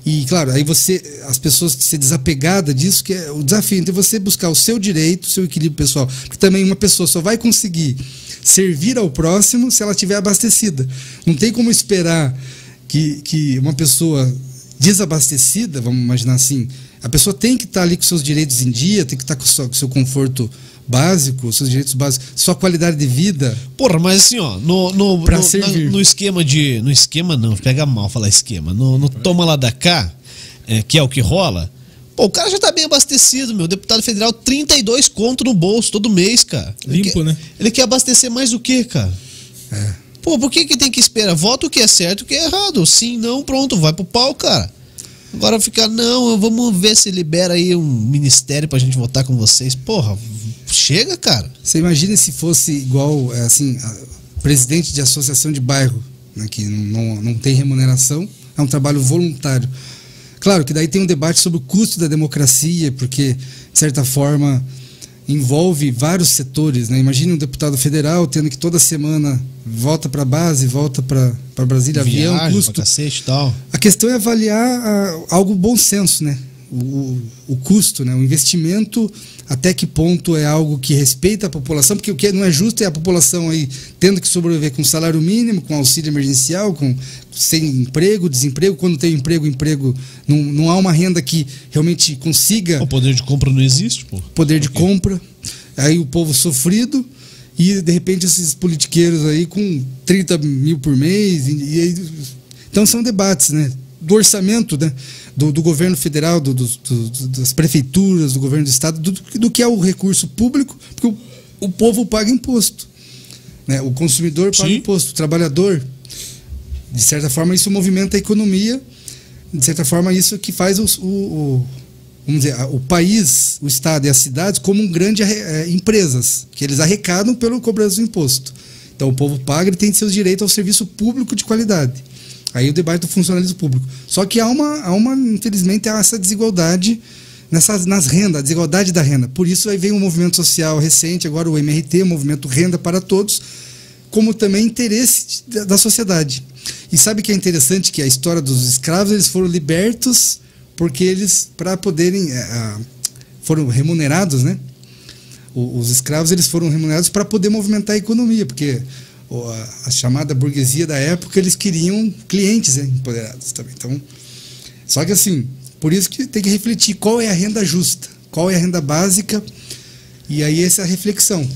E, claro, aí você, as pessoas se desapegada disso, que é o desafio entre você buscar o seu direito, o seu equilíbrio pessoal. Porque também uma pessoa só vai conseguir servir ao próximo se ela estiver abastecida. Não tem como esperar que, que uma pessoa desabastecida, vamos imaginar assim, a pessoa tem que estar ali com seus direitos em dia, tem que estar com o seu, com seu conforto básico, seus direitos básicos, sua qualidade de vida. Porra, mas assim, ó, no, no, no, na- no esquema de. No esquema não, pega mal falar esquema. No, no toma lá da cá, é, que é o que rola, pô, o cara já tá bem abastecido, meu. Deputado federal, 32 conto no bolso todo mês, cara. Ele Limpo, quer- né? Ele quer abastecer mais o quê, cara? É. Pô, por que, que tem que esperar? Vota o que é certo e o que é errado. Sim, não, pronto, vai pro pau, cara. Agora ficar, não, vamos ver se libera aí um ministério pra gente votar com vocês. Porra, chega, cara. Você imagina se fosse igual, é, assim, presidente de associação de bairro, né, que não, não, não tem remuneração, é um trabalho voluntário. Claro que daí tem um debate sobre o custo da democracia, porque, de certa forma, envolve vários setores. Né? Imagine um deputado federal tendo que toda semana volta para a base, volta para Brasília, avião, Viagem custo. pra cacete tal. A questão é avaliar ah, algo bom senso, né? O, o, o custo, né? O investimento, até que ponto é algo que respeita a população, porque o que não é justo é a população aí tendo que sobreviver com salário mínimo, com auxílio emergencial, com sem emprego, desemprego. Quando tem emprego, emprego não, não há uma renda que realmente consiga O poder de compra não existe, pô. poder de compra. Aí o povo sofrido e de repente esses politiqueiros aí com 30 mil por mês. E, e aí, então são debates, né? Do orçamento, né? Do, do governo federal, do, do- das prefeituras, do governo do estado, do, que é o recurso público, porque o, o povo paga imposto. Né? O consumidor paga Sim. imposto, o trabalhador. De certa forma, isso movimenta a economia. De certa forma, isso que faz o, o, vamos dizer, o país, o estado e as cidades como um grande é, empresas, que eles arrecadam pelo cobrança do imposto. Então o povo paga, ele tem seus direitos ao serviço público de qualidade. Aí o debate do funcionalismo público. Só que há uma, há uma infelizmente, há essa desigualdade nessas, nas rendas, a desigualdade da renda. Por isso aí vem um movimento social recente, agora o MRT, o Movimento Renda para Todos, como também interesse da sociedade. E sabe que é interessante que a história dos escravos, eles foram libertos porque eles, para poderem, é, foram remunerados, né? Os escravos, eles foram remunerados para poder movimentar a economia, porque a chamada burguesia da época, eles queriam clientes né, empoderados também. Então, só que assim, por isso que tem que refletir qual é a renda justa, qual é a renda básica, e aí essa é a reflexão.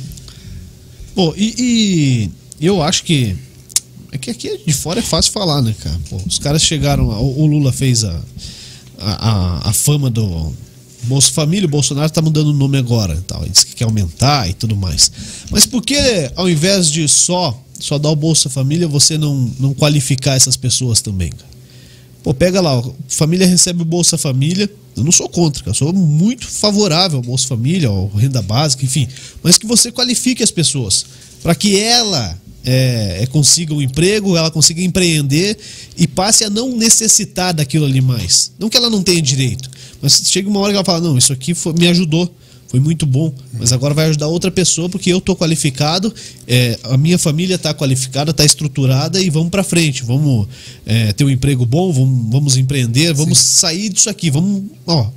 Bom, e, e eu acho que é que aqui de fora é fácil falar, né, cara? Pô, os caras chegaram. O, Lula fez a, a, a, fama do Bolsa Família, o Bolsonaro tá mudando o nome agora. Tal. Ele disse que quer aumentar e tudo mais. Mas por que, ao invés de só, só dar o Bolsa Família, você não, não qualificar essas pessoas também? Pô, pega lá, família recebe o Bolsa Família. Eu não sou contra, cara. Sou muito favorável ao Bolsa Família, ao renda básica, enfim. Mas que você qualifique as pessoas. Para que ela é, é, consiga um emprego, ela consiga empreender e passe a não necessitar daquilo ali mais. Não que ela não tenha direito, mas chega uma hora que ela fala: não, isso aqui foi, me ajudou, foi muito bom, mas agora vai ajudar outra pessoa porque eu estou qualificado, é, a minha família está qualificada, está estruturada e vamos para frente, vamos é, ter um emprego bom, vamos, vamos empreender, vamos Sim. sair disso aqui, vamos ó,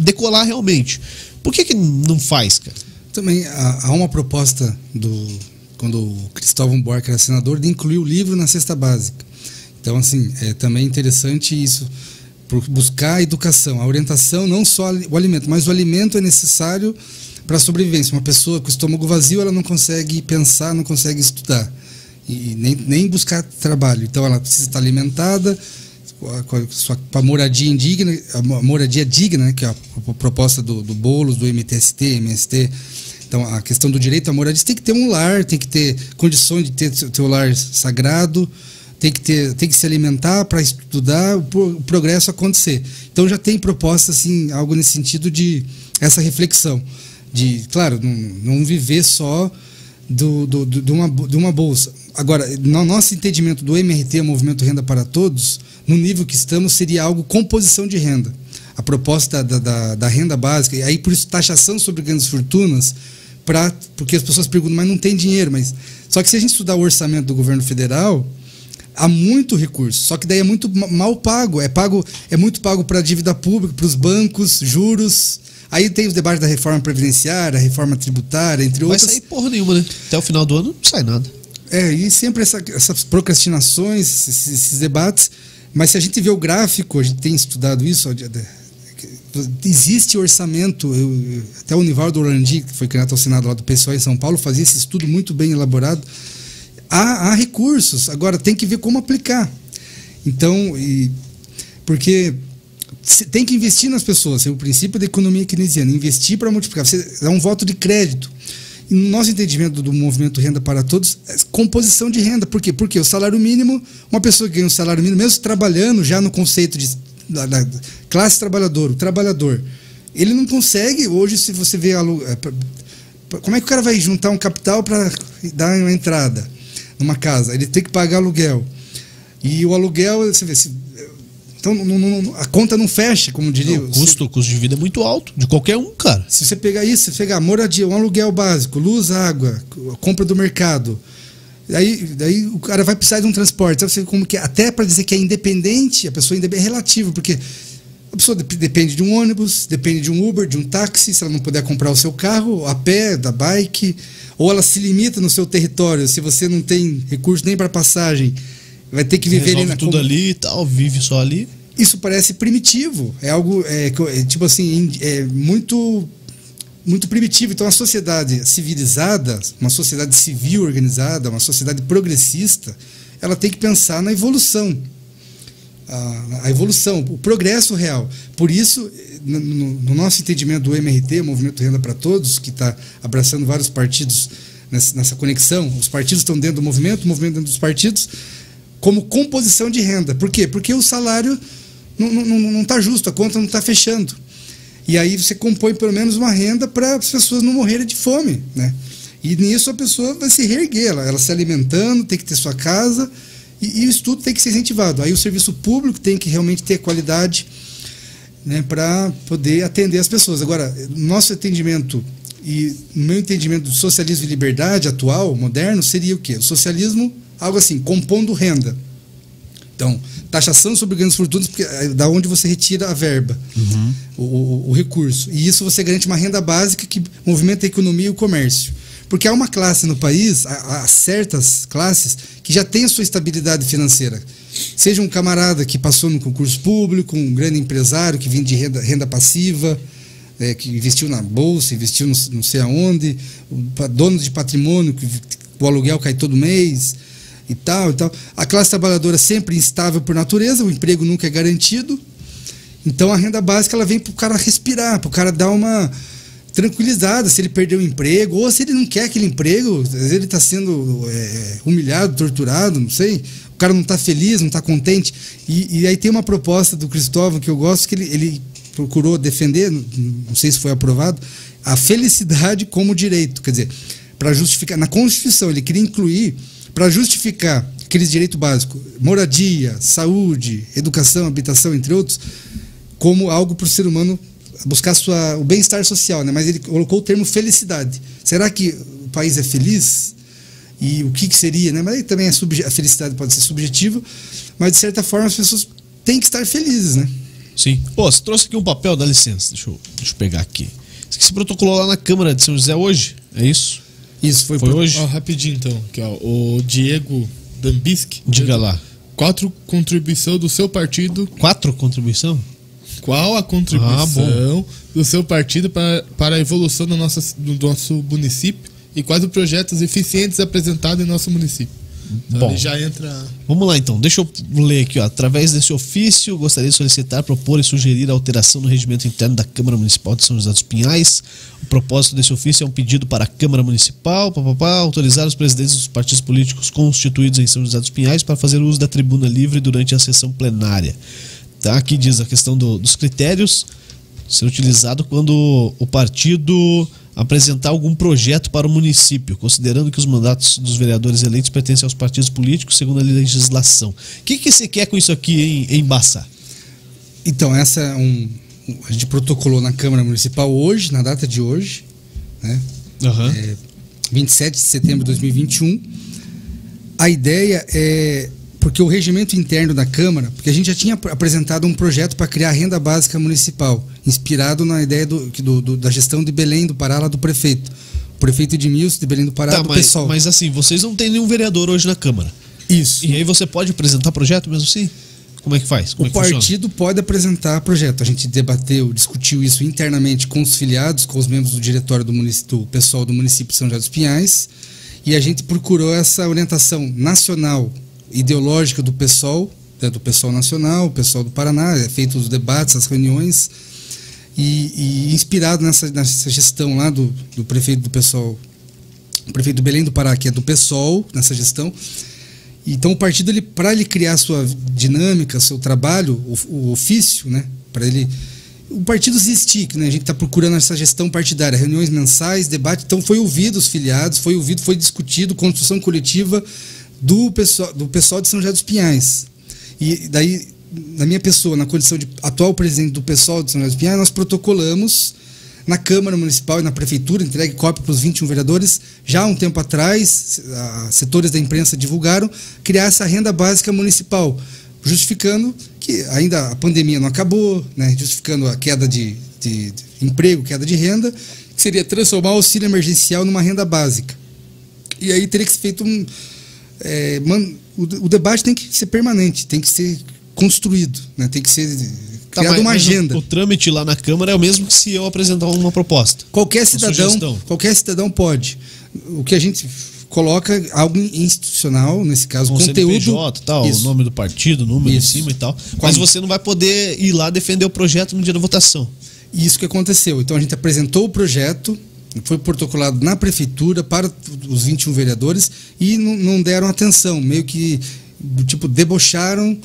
decolar realmente. Por que, que não faz, cara? Também há uma proposta do quando o Cristóvão Buarque era senador, de incluir o livro na cesta básica. Então, assim, é também interessante isso, buscar a educação, a orientação, não só o alimento, mas o alimento é necessário para a sobrevivência. Uma pessoa com o estômago vazio, ela não consegue pensar, não consegue estudar, e nem, nem buscar trabalho. Então, ela precisa estar alimentada, com a, moradia indigna, a moradia digna, né, que é a, proposta do, do Boulos, do MTST, MST, então, a questão do direito à moradia tem que ter um lar, tem que ter condições de ter seu lar sagrado, tem que, ter, tem que se alimentar para estudar, o progresso acontecer. Então, já tem proposta, assim, algo nesse sentido de essa reflexão. De, claro, não, não viver só do, do, do, de, uma, de uma bolsa. Agora, no nosso entendimento do MRT, Movimento Renda para Todos, no nível que estamos, seria algo composição de renda. A proposta da, da, da renda básica, e aí por isso taxação sobre grandes fortunas, pra, porque as pessoas perguntam, mas não tem dinheiro. Mas Só que se a gente estudar o orçamento do governo federal, há muito recurso. Só que daí é muito mal pago. É pago, é muito pago para a dívida pública, para os bancos, juros. Aí tem os debates da reforma previdenciária, reforma tributária, entre outros. Vai sair porra nenhuma, né? Até o final do ano não sai nada. É, e sempre essa, essas procrastinações, esses, esses, debates. Mas se a gente vê o gráfico, a gente tem estudado isso, existe orçamento. Eu, até o Nivaldo Orlandi, que foi criado ao Senado lá do pessoal em São Paulo, fazia esse estudo muito bem elaborado. Há, há recursos, agora tem que ver como aplicar. Então, e, porque tem que investir nas pessoas, é o princípio da economia keynesiana, investir para multiplicar. Você dá um voto de crédito. E no nosso entendimento do movimento Renda para Todos, é composição de renda. Por quê? Porque o salário mínimo, uma pessoa que ganha um salário mínimo, mesmo trabalhando já no conceito de da, da classe trabalhadora, o trabalhador, ele não consegue hoje, se você vê é, como é que o cara vai juntar um capital para dar uma entrada numa casa? Ele tem que pagar aluguel. E o aluguel, você vê, se, então não, não, a conta não fecha, como diria. Não, o custo, custo de vida é muito alto, de qualquer um, cara. Se você pegar isso, você pegar moradia, um aluguel básico, luz, água, compra do mercado, Daí, daí o cara vai precisar de um transporte. Sabe como que, até para dizer que é independente, a pessoa é relativo, porque a pessoa depende de um ônibus, depende de um Uber, de um táxi, se ela não puder comprar o seu carro, a pé, da bike, ou ela se limita no seu território, se você não tem recurso nem para passagem, vai ter que viver Resolve ali na tudo ali e tal, vive só ali. Isso parece primitivo, é algo é, é tipo assim, é muito muito primitivo. Então, a sociedade civilizada, uma sociedade civil organizada, uma sociedade progressista, ela tem que pensar na evolução. A, evolução, o progresso real. Por isso, no, no, nosso entendimento do MRT, Movimento Renda para Todos, que está abraçando vários partidos nessa, nessa conexão, os partidos estão dentro do movimento, o movimento dentro dos partidos, como composição de renda. Por quê? Porque o salário não está justo, a conta não está fechando. E aí você compõe pelo menos uma renda para as pessoas não morrerem de fome, né? E nisso a pessoa vai se reerguer, ela, ela se alimentando, tem que ter sua casa e, e o estudo tem que ser incentivado. Aí o serviço público tem que realmente ter qualidade né, para poder atender as pessoas. Agora, nosso atendimento e no meu entendimento do socialismo e liberdade atual, moderno, seria o quê? O socialismo, algo assim, compondo renda. Então, taxação sobre grandes fortunas, porque é da onde você retira a verba, uhum. o, o, o, recurso. E isso você garante uma renda básica que movimenta a economia e o comércio. Porque há uma classe no país, há, há certas classes, que já tem a sua estabilidade financeira. Seja um camarada que passou no concurso público, um grande empresário que vem de renda, renda passiva, é, que investiu na bolsa, investiu no, não sei aonde, dono de patrimônio, que o aluguel cai todo mês e tal, e tal. A classe trabalhadora sempre instável por natureza, o emprego nunca é garantido. Então a renda básica ela vem para o cara respirar, para o cara dar uma tranquilizada se ele perdeu o emprego ou se ele não quer aquele emprego, às vezes ele está sendo é, humilhado, torturado, não sei. O cara não está feliz, não está contente. E, e, aí tem uma proposta do Cristóvão que eu gosto que ele, ele procurou defender, não sei se foi aprovado, a felicidade como direito, quer dizer, para justificar na Constituição ele queria incluir para justificar aqueles direitos básicos, moradia, saúde, educação, habitação, entre outros, como algo para o ser humano buscar sua, o bem-estar social, né? mas ele colocou o termo felicidade. Será que o país é feliz? E o que, que seria? Né? Mas aí também a felicidade pode ser subjetiva, mas de certa forma as pessoas têm que estar felizes. Né? Sim. Pô, você trouxe aqui um papel, dá licença, deixa eu, deixa eu pegar aqui. Isso que se protocolou lá na Câmara de São José hoje, é isso? Isso, foi, foi pro... hoje? Oh, rapidinho então, que ó, o Diego Dambisk. Diga lá. Quatro contribuição do seu partido. Quatro contribuição? Qual a contribuição ah, do seu partido para, para a evolução do nosso, do nosso município e quais os projetos eficientes apresentados em nosso município? Então, Bom, já entra. Vamos lá então. Deixa eu ler aqui, ó. Através desse ofício, gostaria de solicitar, propor e sugerir a alteração no regimento interno da Câmara Municipal de São José dos Pinhais. O propósito desse ofício é um pedido para a Câmara Municipal, papapá, autorizar os presidentes dos partidos políticos constituídos em São José dos Pinhais para fazer uso da tribuna livre durante a sessão plenária. Tá? Aqui diz a questão do, dos critérios ser utilizado quando o partido apresentar algum projeto para o município, considerando que os mandatos dos vereadores eleitos pertencem aos partidos políticos segundo a legislação. O que, que você quer com isso aqui em, em Baçá? Então, essa é um. A gente protocolou na Câmara Municipal hoje, na data de hoje, né? Uhum. É, 27 de setembro de 2021. A ideia é porque o regimento interno da Câmara, porque a gente já tinha apresentado um projeto para criar a renda básica municipal, inspirado na ideia do, do, do, da gestão de Belém do Pará, lá do prefeito. O prefeito Edmilson de Belém do Pará, tá, do mas, pessoal. Mas assim, vocês não têm nenhum vereador hoje na Câmara. Isso. E aí você pode apresentar projeto mesmo assim? Como é que faz? Como o é que partido funciona? pode apresentar projeto. A gente debateu, discutiu isso internamente com os filiados, com os membros do diretório do, do pessoal do município de São José dos Pinhais. E a gente procurou essa orientação nacional ideológica do PSOL, né, do PSOL Nacional, o PSOL do Paraná, é feito os debates, as reuniões, e, e inspirado nessa, nessa gestão lá do, do prefeito do PSOL, o prefeito do Belém do Pará, que é do PSOL, nessa gestão. Então o partido, ele, para ele criar sua dinâmica, seu trabalho, o, o ofício, né, para ele o partido existir, né? A gente está procurando essa gestão partidária, reuniões mensais, debate. Então foi ouvido os filiados, foi ouvido, foi discutido, construção coletiva do pessoal, do pessoal de São José dos Pinhais. E daí, na minha pessoa, na condição de atual presidente do pessoal de São José dos Pinhais, nós protocolamos na Câmara Municipal e na Prefeitura, entregue cópia para os 21 vereadores, já há um tempo atrás, setores da imprensa divulgaram, criar essa renda básica municipal, justificando que ainda a pandemia não acabou, né, justificando a queda de, de, de emprego, queda de renda, que seria transformar o auxílio emergencial numa renda básica. E aí teria que ser feito um, é, man, o, o, debate tem que ser permanente, tem que ser construído, né? tem que ser tá, criado uma agenda. O, o, trâmite lá na Câmara é o mesmo que se eu apresentar uma proposta. Qualquer cidadão, qualquer cidadão pode. O que a gente coloca algo institucional, nesse caso, Com conteúdo. CNPJ, tal, o nome do partido, número Isso. em cima e tal. Mas você não vai poder ir lá defender o projeto no dia da votação. Isso que aconteceu. Então a gente apresentou o projeto, foi protocolado na prefeitura para os 21 vereadores e não, deram atenção, meio que tipo debocharam,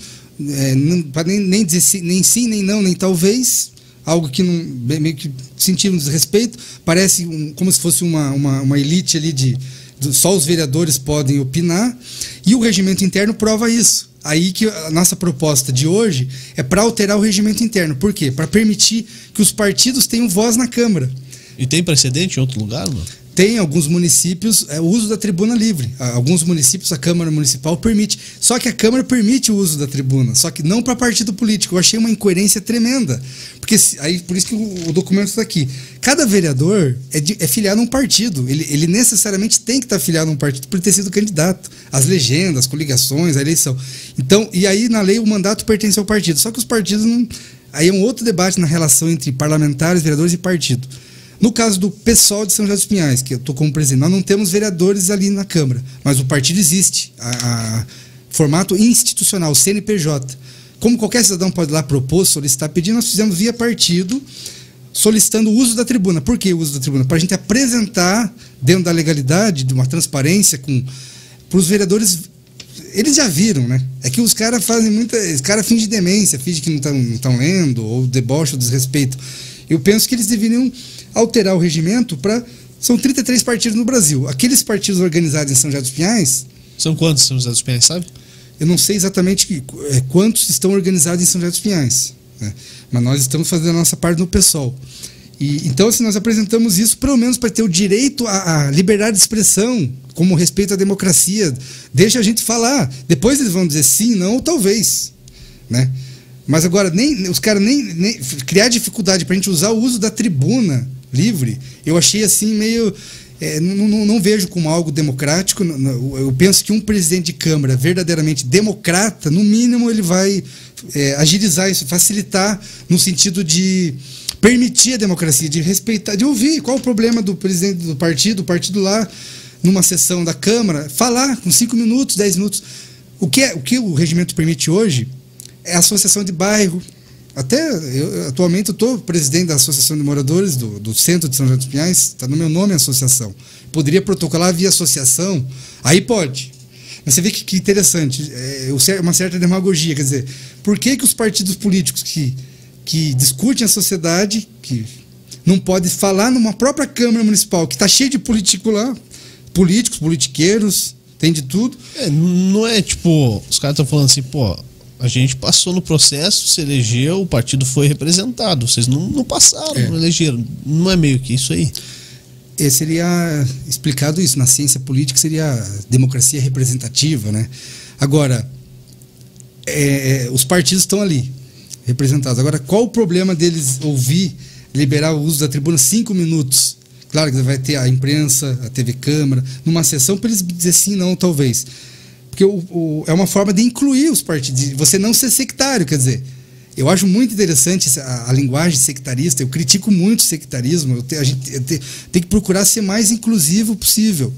é, não, nem, nem dizer sim, nem sim, nem não, nem talvez, algo que não, meio que sentiram desrespeito, parece um, como se fosse uma, uma, uma elite ali de, de, só os vereadores podem opinar, e o regimento interno prova isso. Aí que a nossa proposta de hoje é para alterar o regimento interno. Por quê? Para permitir que os partidos tenham voz na Câmara. E tem precedente em outro lugar, mano? Tem alguns municípios é, o uso da tribuna livre. Alguns municípios a Câmara Municipal permite. Só que a Câmara permite o uso da tribuna, só que não para partido político. Eu achei uma incoerência tremenda. Porque aí por isso que o, o documento está aqui. Cada vereador é, de, é filiado a um partido. Ele, ele necessariamente tem que estar tá filiado a um partido por ter sido candidato. As legendas, as coligações, a eleição. Então, e aí na lei o mandato pertence ao partido. Só que os partidos não. Aí é um outro debate na relação entre parlamentares, vereadores e partido. No caso do PSOL de São José dos Pinhais, que eu estou como presidente, nós não temos vereadores ali na Câmara, mas o partido existe. A, a formato institucional, CNPJ. Como qualquer cidadão pode lá propor, solicitar, pedir, nós fizemos via partido, solicitando o uso da tribuna. Por que o uso da tribuna? Para a gente apresentar, dentro da legalidade, de uma transparência, com para os vereadores. Eles já viram, né? É que os caras fazem muita. Os caras fingem demência, fingem que não estão lendo, ou deboche ou desrespeito. Eu penso que eles deveriam alterar o regimento para. São 33 partidos no Brasil. Aqueles partidos organizados em São José dos Pinhais. São quantos São José dos Pinhais, sabe? Eu não sei exatamente é, quantos estão organizados em São José dos Pinhais. Né? Mas nós estamos fazendo a nossa parte no PSOL. E, então, assim, nós apresentamos isso pelo menos para ter o direito à, à, liberdade de expressão, como respeito à democracia. Deixa a gente falar. Depois eles vão dizer sim, não ou talvez. Né? Mas agora, nem, os caras nem, nem, criar dificuldade para a gente usar o uso da tribuna livre, eu achei assim meio. É, não, não, não, vejo como algo democrático. Eu penso que um presidente de Câmara verdadeiramente democrata, no mínimo, ele vai é, agilizar isso, facilitar no sentido de permitir a democracia, de respeitar, de ouvir qual o problema do presidente do partido, o partido lá, numa sessão da Câmara, falar com cinco minutos, dez minutos. O que, é, o que o regimento permite hoje é a associação de bairro, até eu, atualmente eu estou presidente da Associação de Moradores do, do Centro de São João dos Pinhais, está no meu nome a associação. Poderia protocolar via associação, aí pode. Mas você vê que, que interessante, é uma certa demagogia, quer dizer, por que, que os partidos políticos que, que discutem a sociedade, que não podem falar numa própria Câmara Municipal, que está cheia de políticos lá, políticos, politiqueiros, tem de tudo. É, não é tipo, os caras estão falando assim, pô, a gente passou no processo, se elegeu, o partido foi representado. Vocês não, não passaram, é. não elegeram. Não é meio que isso aí? É, seria explicado isso. Na ciência política seria democracia representativa, né? Agora, é, é, os partidos estão ali, representados. Agora, qual o problema deles ouvir, liberar o uso da tribuna cinco minutos? Claro que vai ter a imprensa, a TV Câmara, numa sessão para eles dizer sim, não, talvez. Porque o, o, é uma forma de incluir os partidos, você não ser sectário, quer dizer. Eu acho muito interessante a, a linguagem sectarista, eu critico muito o sectarismo, te, a gente te, tem que procurar ser mais inclusivo possível.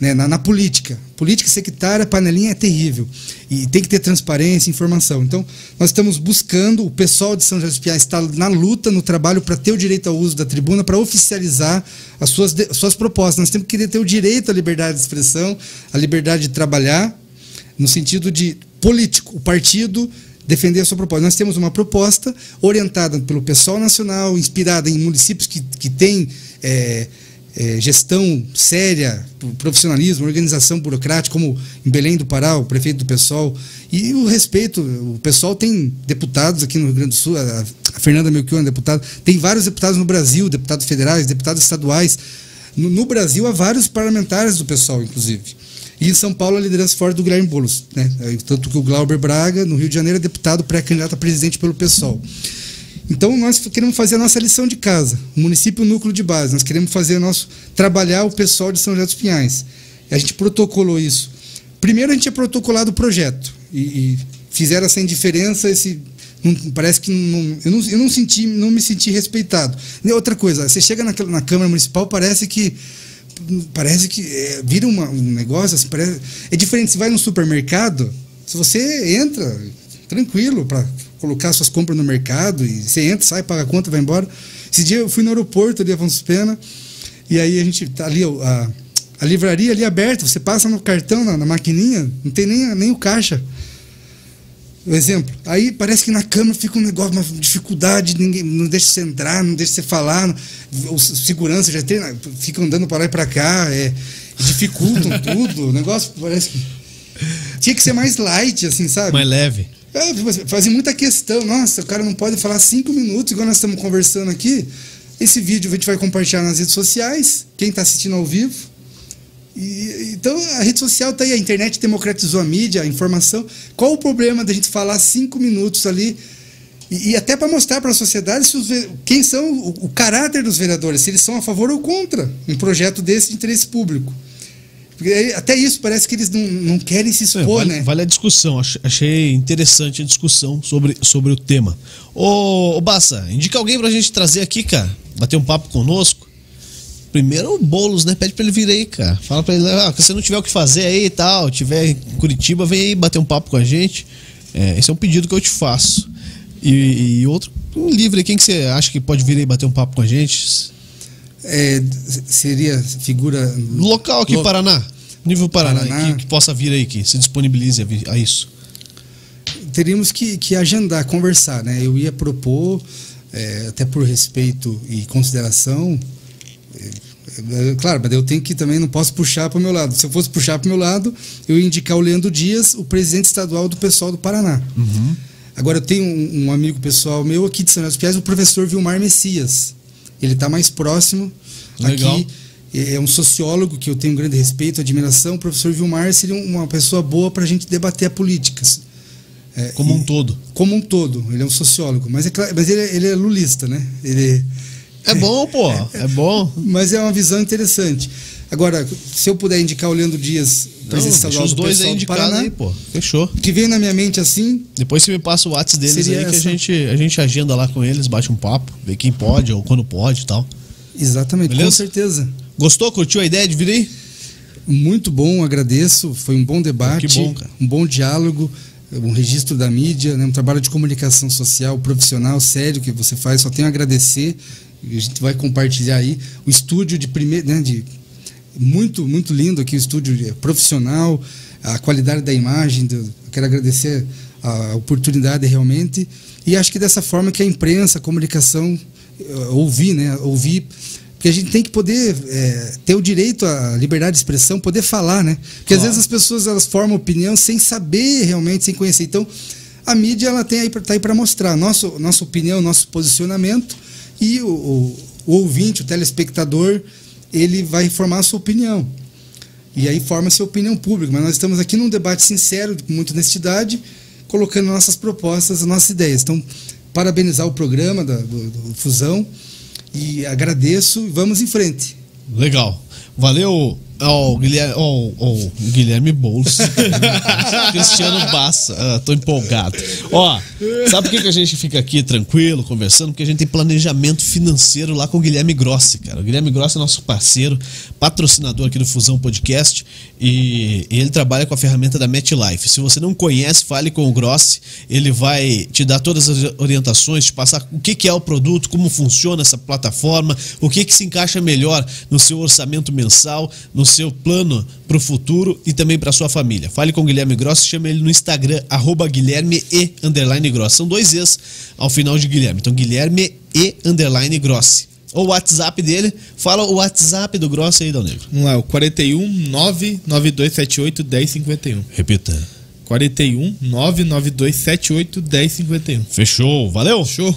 Né, na, na, política. Política sectária, panelinha é terrível. E tem que ter transparência, informação. Então, nós estamos buscando, o pessoal de São José dos Pinhais está na luta, no trabalho para ter o direito ao uso da tribuna, para oficializar as suas, as suas propostas. Nós temos que ter o direito à liberdade de expressão, à liberdade de trabalhar, no sentido de político, o partido defender a sua proposta. Nós temos uma proposta orientada pelo pessoal nacional, inspirada em municípios que, que têm. É, é, gestão séria, profissionalismo, organização burocrática, como em Belém do Pará, o prefeito do PSOL. E o respeito, o PSOL tem deputados aqui no Rio Grande do Sul, a, a Fernanda Melchior é deputada, tem vários deputados no Brasil, deputados federais, deputados estaduais. No, no, Brasil há vários parlamentares do PSOL, inclusive. E em São Paulo a liderança forte do Guilherme Boulos. Né? Tanto que o Glauber Braga, no Rio de Janeiro, é deputado pré-candidato a presidente pelo PSOL. Então nós queremos fazer a nossa lição de casa, o município núcleo de base. Nós queremos fazer nosso trabalhar o pessoal de São José dos Pinhais. A gente protocolou isso. Primeiro a gente tinha protocolado o projeto e, e fizeram essa indiferença, esse não, parece que não, eu, não, eu não senti, não me senti respeitado. E outra coisa, você chega na, na Câmara Municipal, parece que parece que é, vira uma, um negócio assim, parece, é diferente. Você vai no supermercado, se você entra tranquilo para colocar suas compras no mercado e você entra, sai, paga a conta, vai embora. Esse dia eu fui no aeroporto ali, Afonso Pena, e aí a gente tá ali, a, a livraria ali aberta, você passa no cartão, na, na maquininha, não tem nem, nem o caixa. Exemplo. Aí parece que na câmera fica um negócio, uma dificuldade, ninguém não deixa você entrar, não deixa você falar. Os segurança já tem, ficam andando para lá e para cá, é, dificultam (laughs) tudo. O negócio parece que. Tinha que ser mais light, assim, sabe? Mais leve. É, fazia muita questão. Nossa, o cara não pode falar cinco minutos, igual nós estamos conversando aqui. Esse vídeo a gente vai compartilhar nas redes sociais. Quem está assistindo ao vivo. E, então a rede social está aí, a internet democratizou a mídia, a informação. Qual o problema da gente falar cinco minutos ali? E, e até para mostrar para a sociedade os, quem são o, o caráter dos vereadores, se eles são a favor ou contra um projeto desse de interesse público. Porque até isso parece que eles não, não querem se expor, é, vale, né? Vale a discussão. Achei interessante a discussão sobre, sobre o tema. Ô, ô Bassa, indica alguém pra gente trazer aqui, cara. Bater um papo conosco. Primeiro o Boulos, né? Pede pra ele vir aí, cara. Fala pra ele, ah, se você não tiver o que fazer aí e tal, tiver em Curitiba, vem aí bater um papo com a gente. É, esse é um pedido que eu te faço. E, e outro, um livre, quem que você acha que pode vir aí bater um papo com a gente? é, seria figura. Local aqui, Lo... Paraná. Nível Paraná, Paraná. Que, que, possa vir aí, que se disponibilize a, a isso. Teríamos que, que, agendar, conversar, né? Eu ia propor, é, até por respeito e consideração. É, é, claro, mas eu tenho que também não posso puxar para o meu lado. Se eu fosse puxar para o meu lado, eu ia indicar o Leandro Dias, o presidente estadual do pessoal do Paraná. Uhum. Agora, eu tenho um, um, amigo pessoal meu aqui de São José dos Piais, o professor Vilmar Messias. Ele está mais próximo Legal. aqui. É um sociólogo que eu tenho um grande respeito, admiração. O professor Vilmar seria uma pessoa boa para a gente debater a políticas. É, como um todo. Como um todo. Ele é um sociólogo. Mas, é, mas ele, é, ele é lulista, né? Ele, é bom, pô. É bom. Mas é uma visão interessante. Agora, se eu puder indicar o Leandro Dias, presidente estadual os dois aí indicados aí, pô. Fechou. Que vem na minha mente assim. Depois você me passa o WhatsApp deles aí essa. que a gente, a gente agenda lá com eles, bate um papo, vê quem pode ou quando pode e tal. Exatamente, Beleza? com certeza. Gostou? Curtiu a ideia de vir aí? Muito bom, agradeço. Foi um bom debate, que bom, cara. um bom diálogo, um registro da mídia, né? um trabalho de comunicação social profissional sério que você faz. Só tenho a agradecer. A gente vai compartilhar aí o estúdio de primeiro, né? De muito muito lindo aqui o estúdio profissional, a qualidade da imagem. Do, quero agradecer a oportunidade realmente e acho que dessa forma que a imprensa, a comunicação uh, ouvir, né? Ouvir porque a gente tem que poder é, ter o direito à liberdade de expressão, poder falar, né? Porque claro. às vezes as pessoas elas formam opinião sem saber realmente, sem conhecer. Então, a mídia ela tem aí tá aí para mostrar nosso nossa opinião, nosso posicionamento e o, o, o, ouvinte, o telespectador, ele vai formar a sua opinião. E aí forma-se a opinião pública. Mas nós estamos aqui num debate sincero, com muita honestidade, colocando nossas propostas, nossas ideias. Então, parabenizar o programa da, do, do Fusão e agradeço e vamos em frente. Legal. Valeu Ó, oh, Guilherme, oh, oh, Guilherme Boulos. (laughs) Cristiano Bassa. Ah, tô empolgado. Ó, sabe por que, que a gente fica aqui tranquilo, conversando? Porque a gente tem planejamento financeiro lá com o Guilherme Grossi, cara. O Guilherme Grossi é nosso parceiro, patrocinador aqui do Fusão Podcast. E, e ele trabalha com a ferramenta da MetLife. Se você não conhece, fale com o Grossi. Ele vai te dar todas as orientações, te passar o que, que é o produto, como funciona essa plataforma, o que, que se encaixa melhor no seu orçamento mensal, no seu plano para o futuro e também para sua família. Fale com o Guilherme Gross, chama ele no Instagram, arroba Guilherme e underline Gross. São dois Es ao final de Guilherme. Então, Guilherme e underline Gross. Ou o WhatsApp dele. Fala o WhatsApp do Gross aí, Dal Negro. Vamos lá, o 41 99278 1051. Repita. 41 99278 1051. Fechou, valeu? Fechou.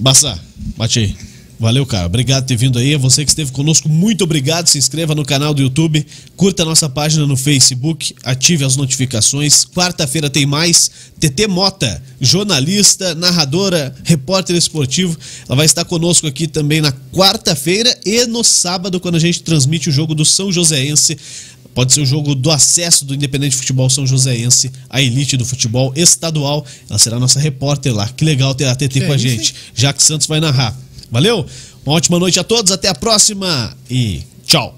Bassa, bate aí. Valeu, cara. Obrigado por ter vindo aí. A você que esteve conosco, muito obrigado. Se inscreva no canal do YouTube, curta a nossa página no Facebook, ative as notificações. Quarta-feira tem mais. TT Mota, jornalista, narradora, repórter esportivo. Ela vai estar conosco aqui também na quarta-feira e no sábado, quando a gente transmite o jogo do São Joséense. Pode ser o jogo do acesso do Independente Futebol São Joséense à elite do futebol estadual. Ela será nossa repórter lá. Que legal ter a TT que com a gente. Já que Santos vai narrar. Valeu? Uma ótima noite a todos, até a próxima e tchau.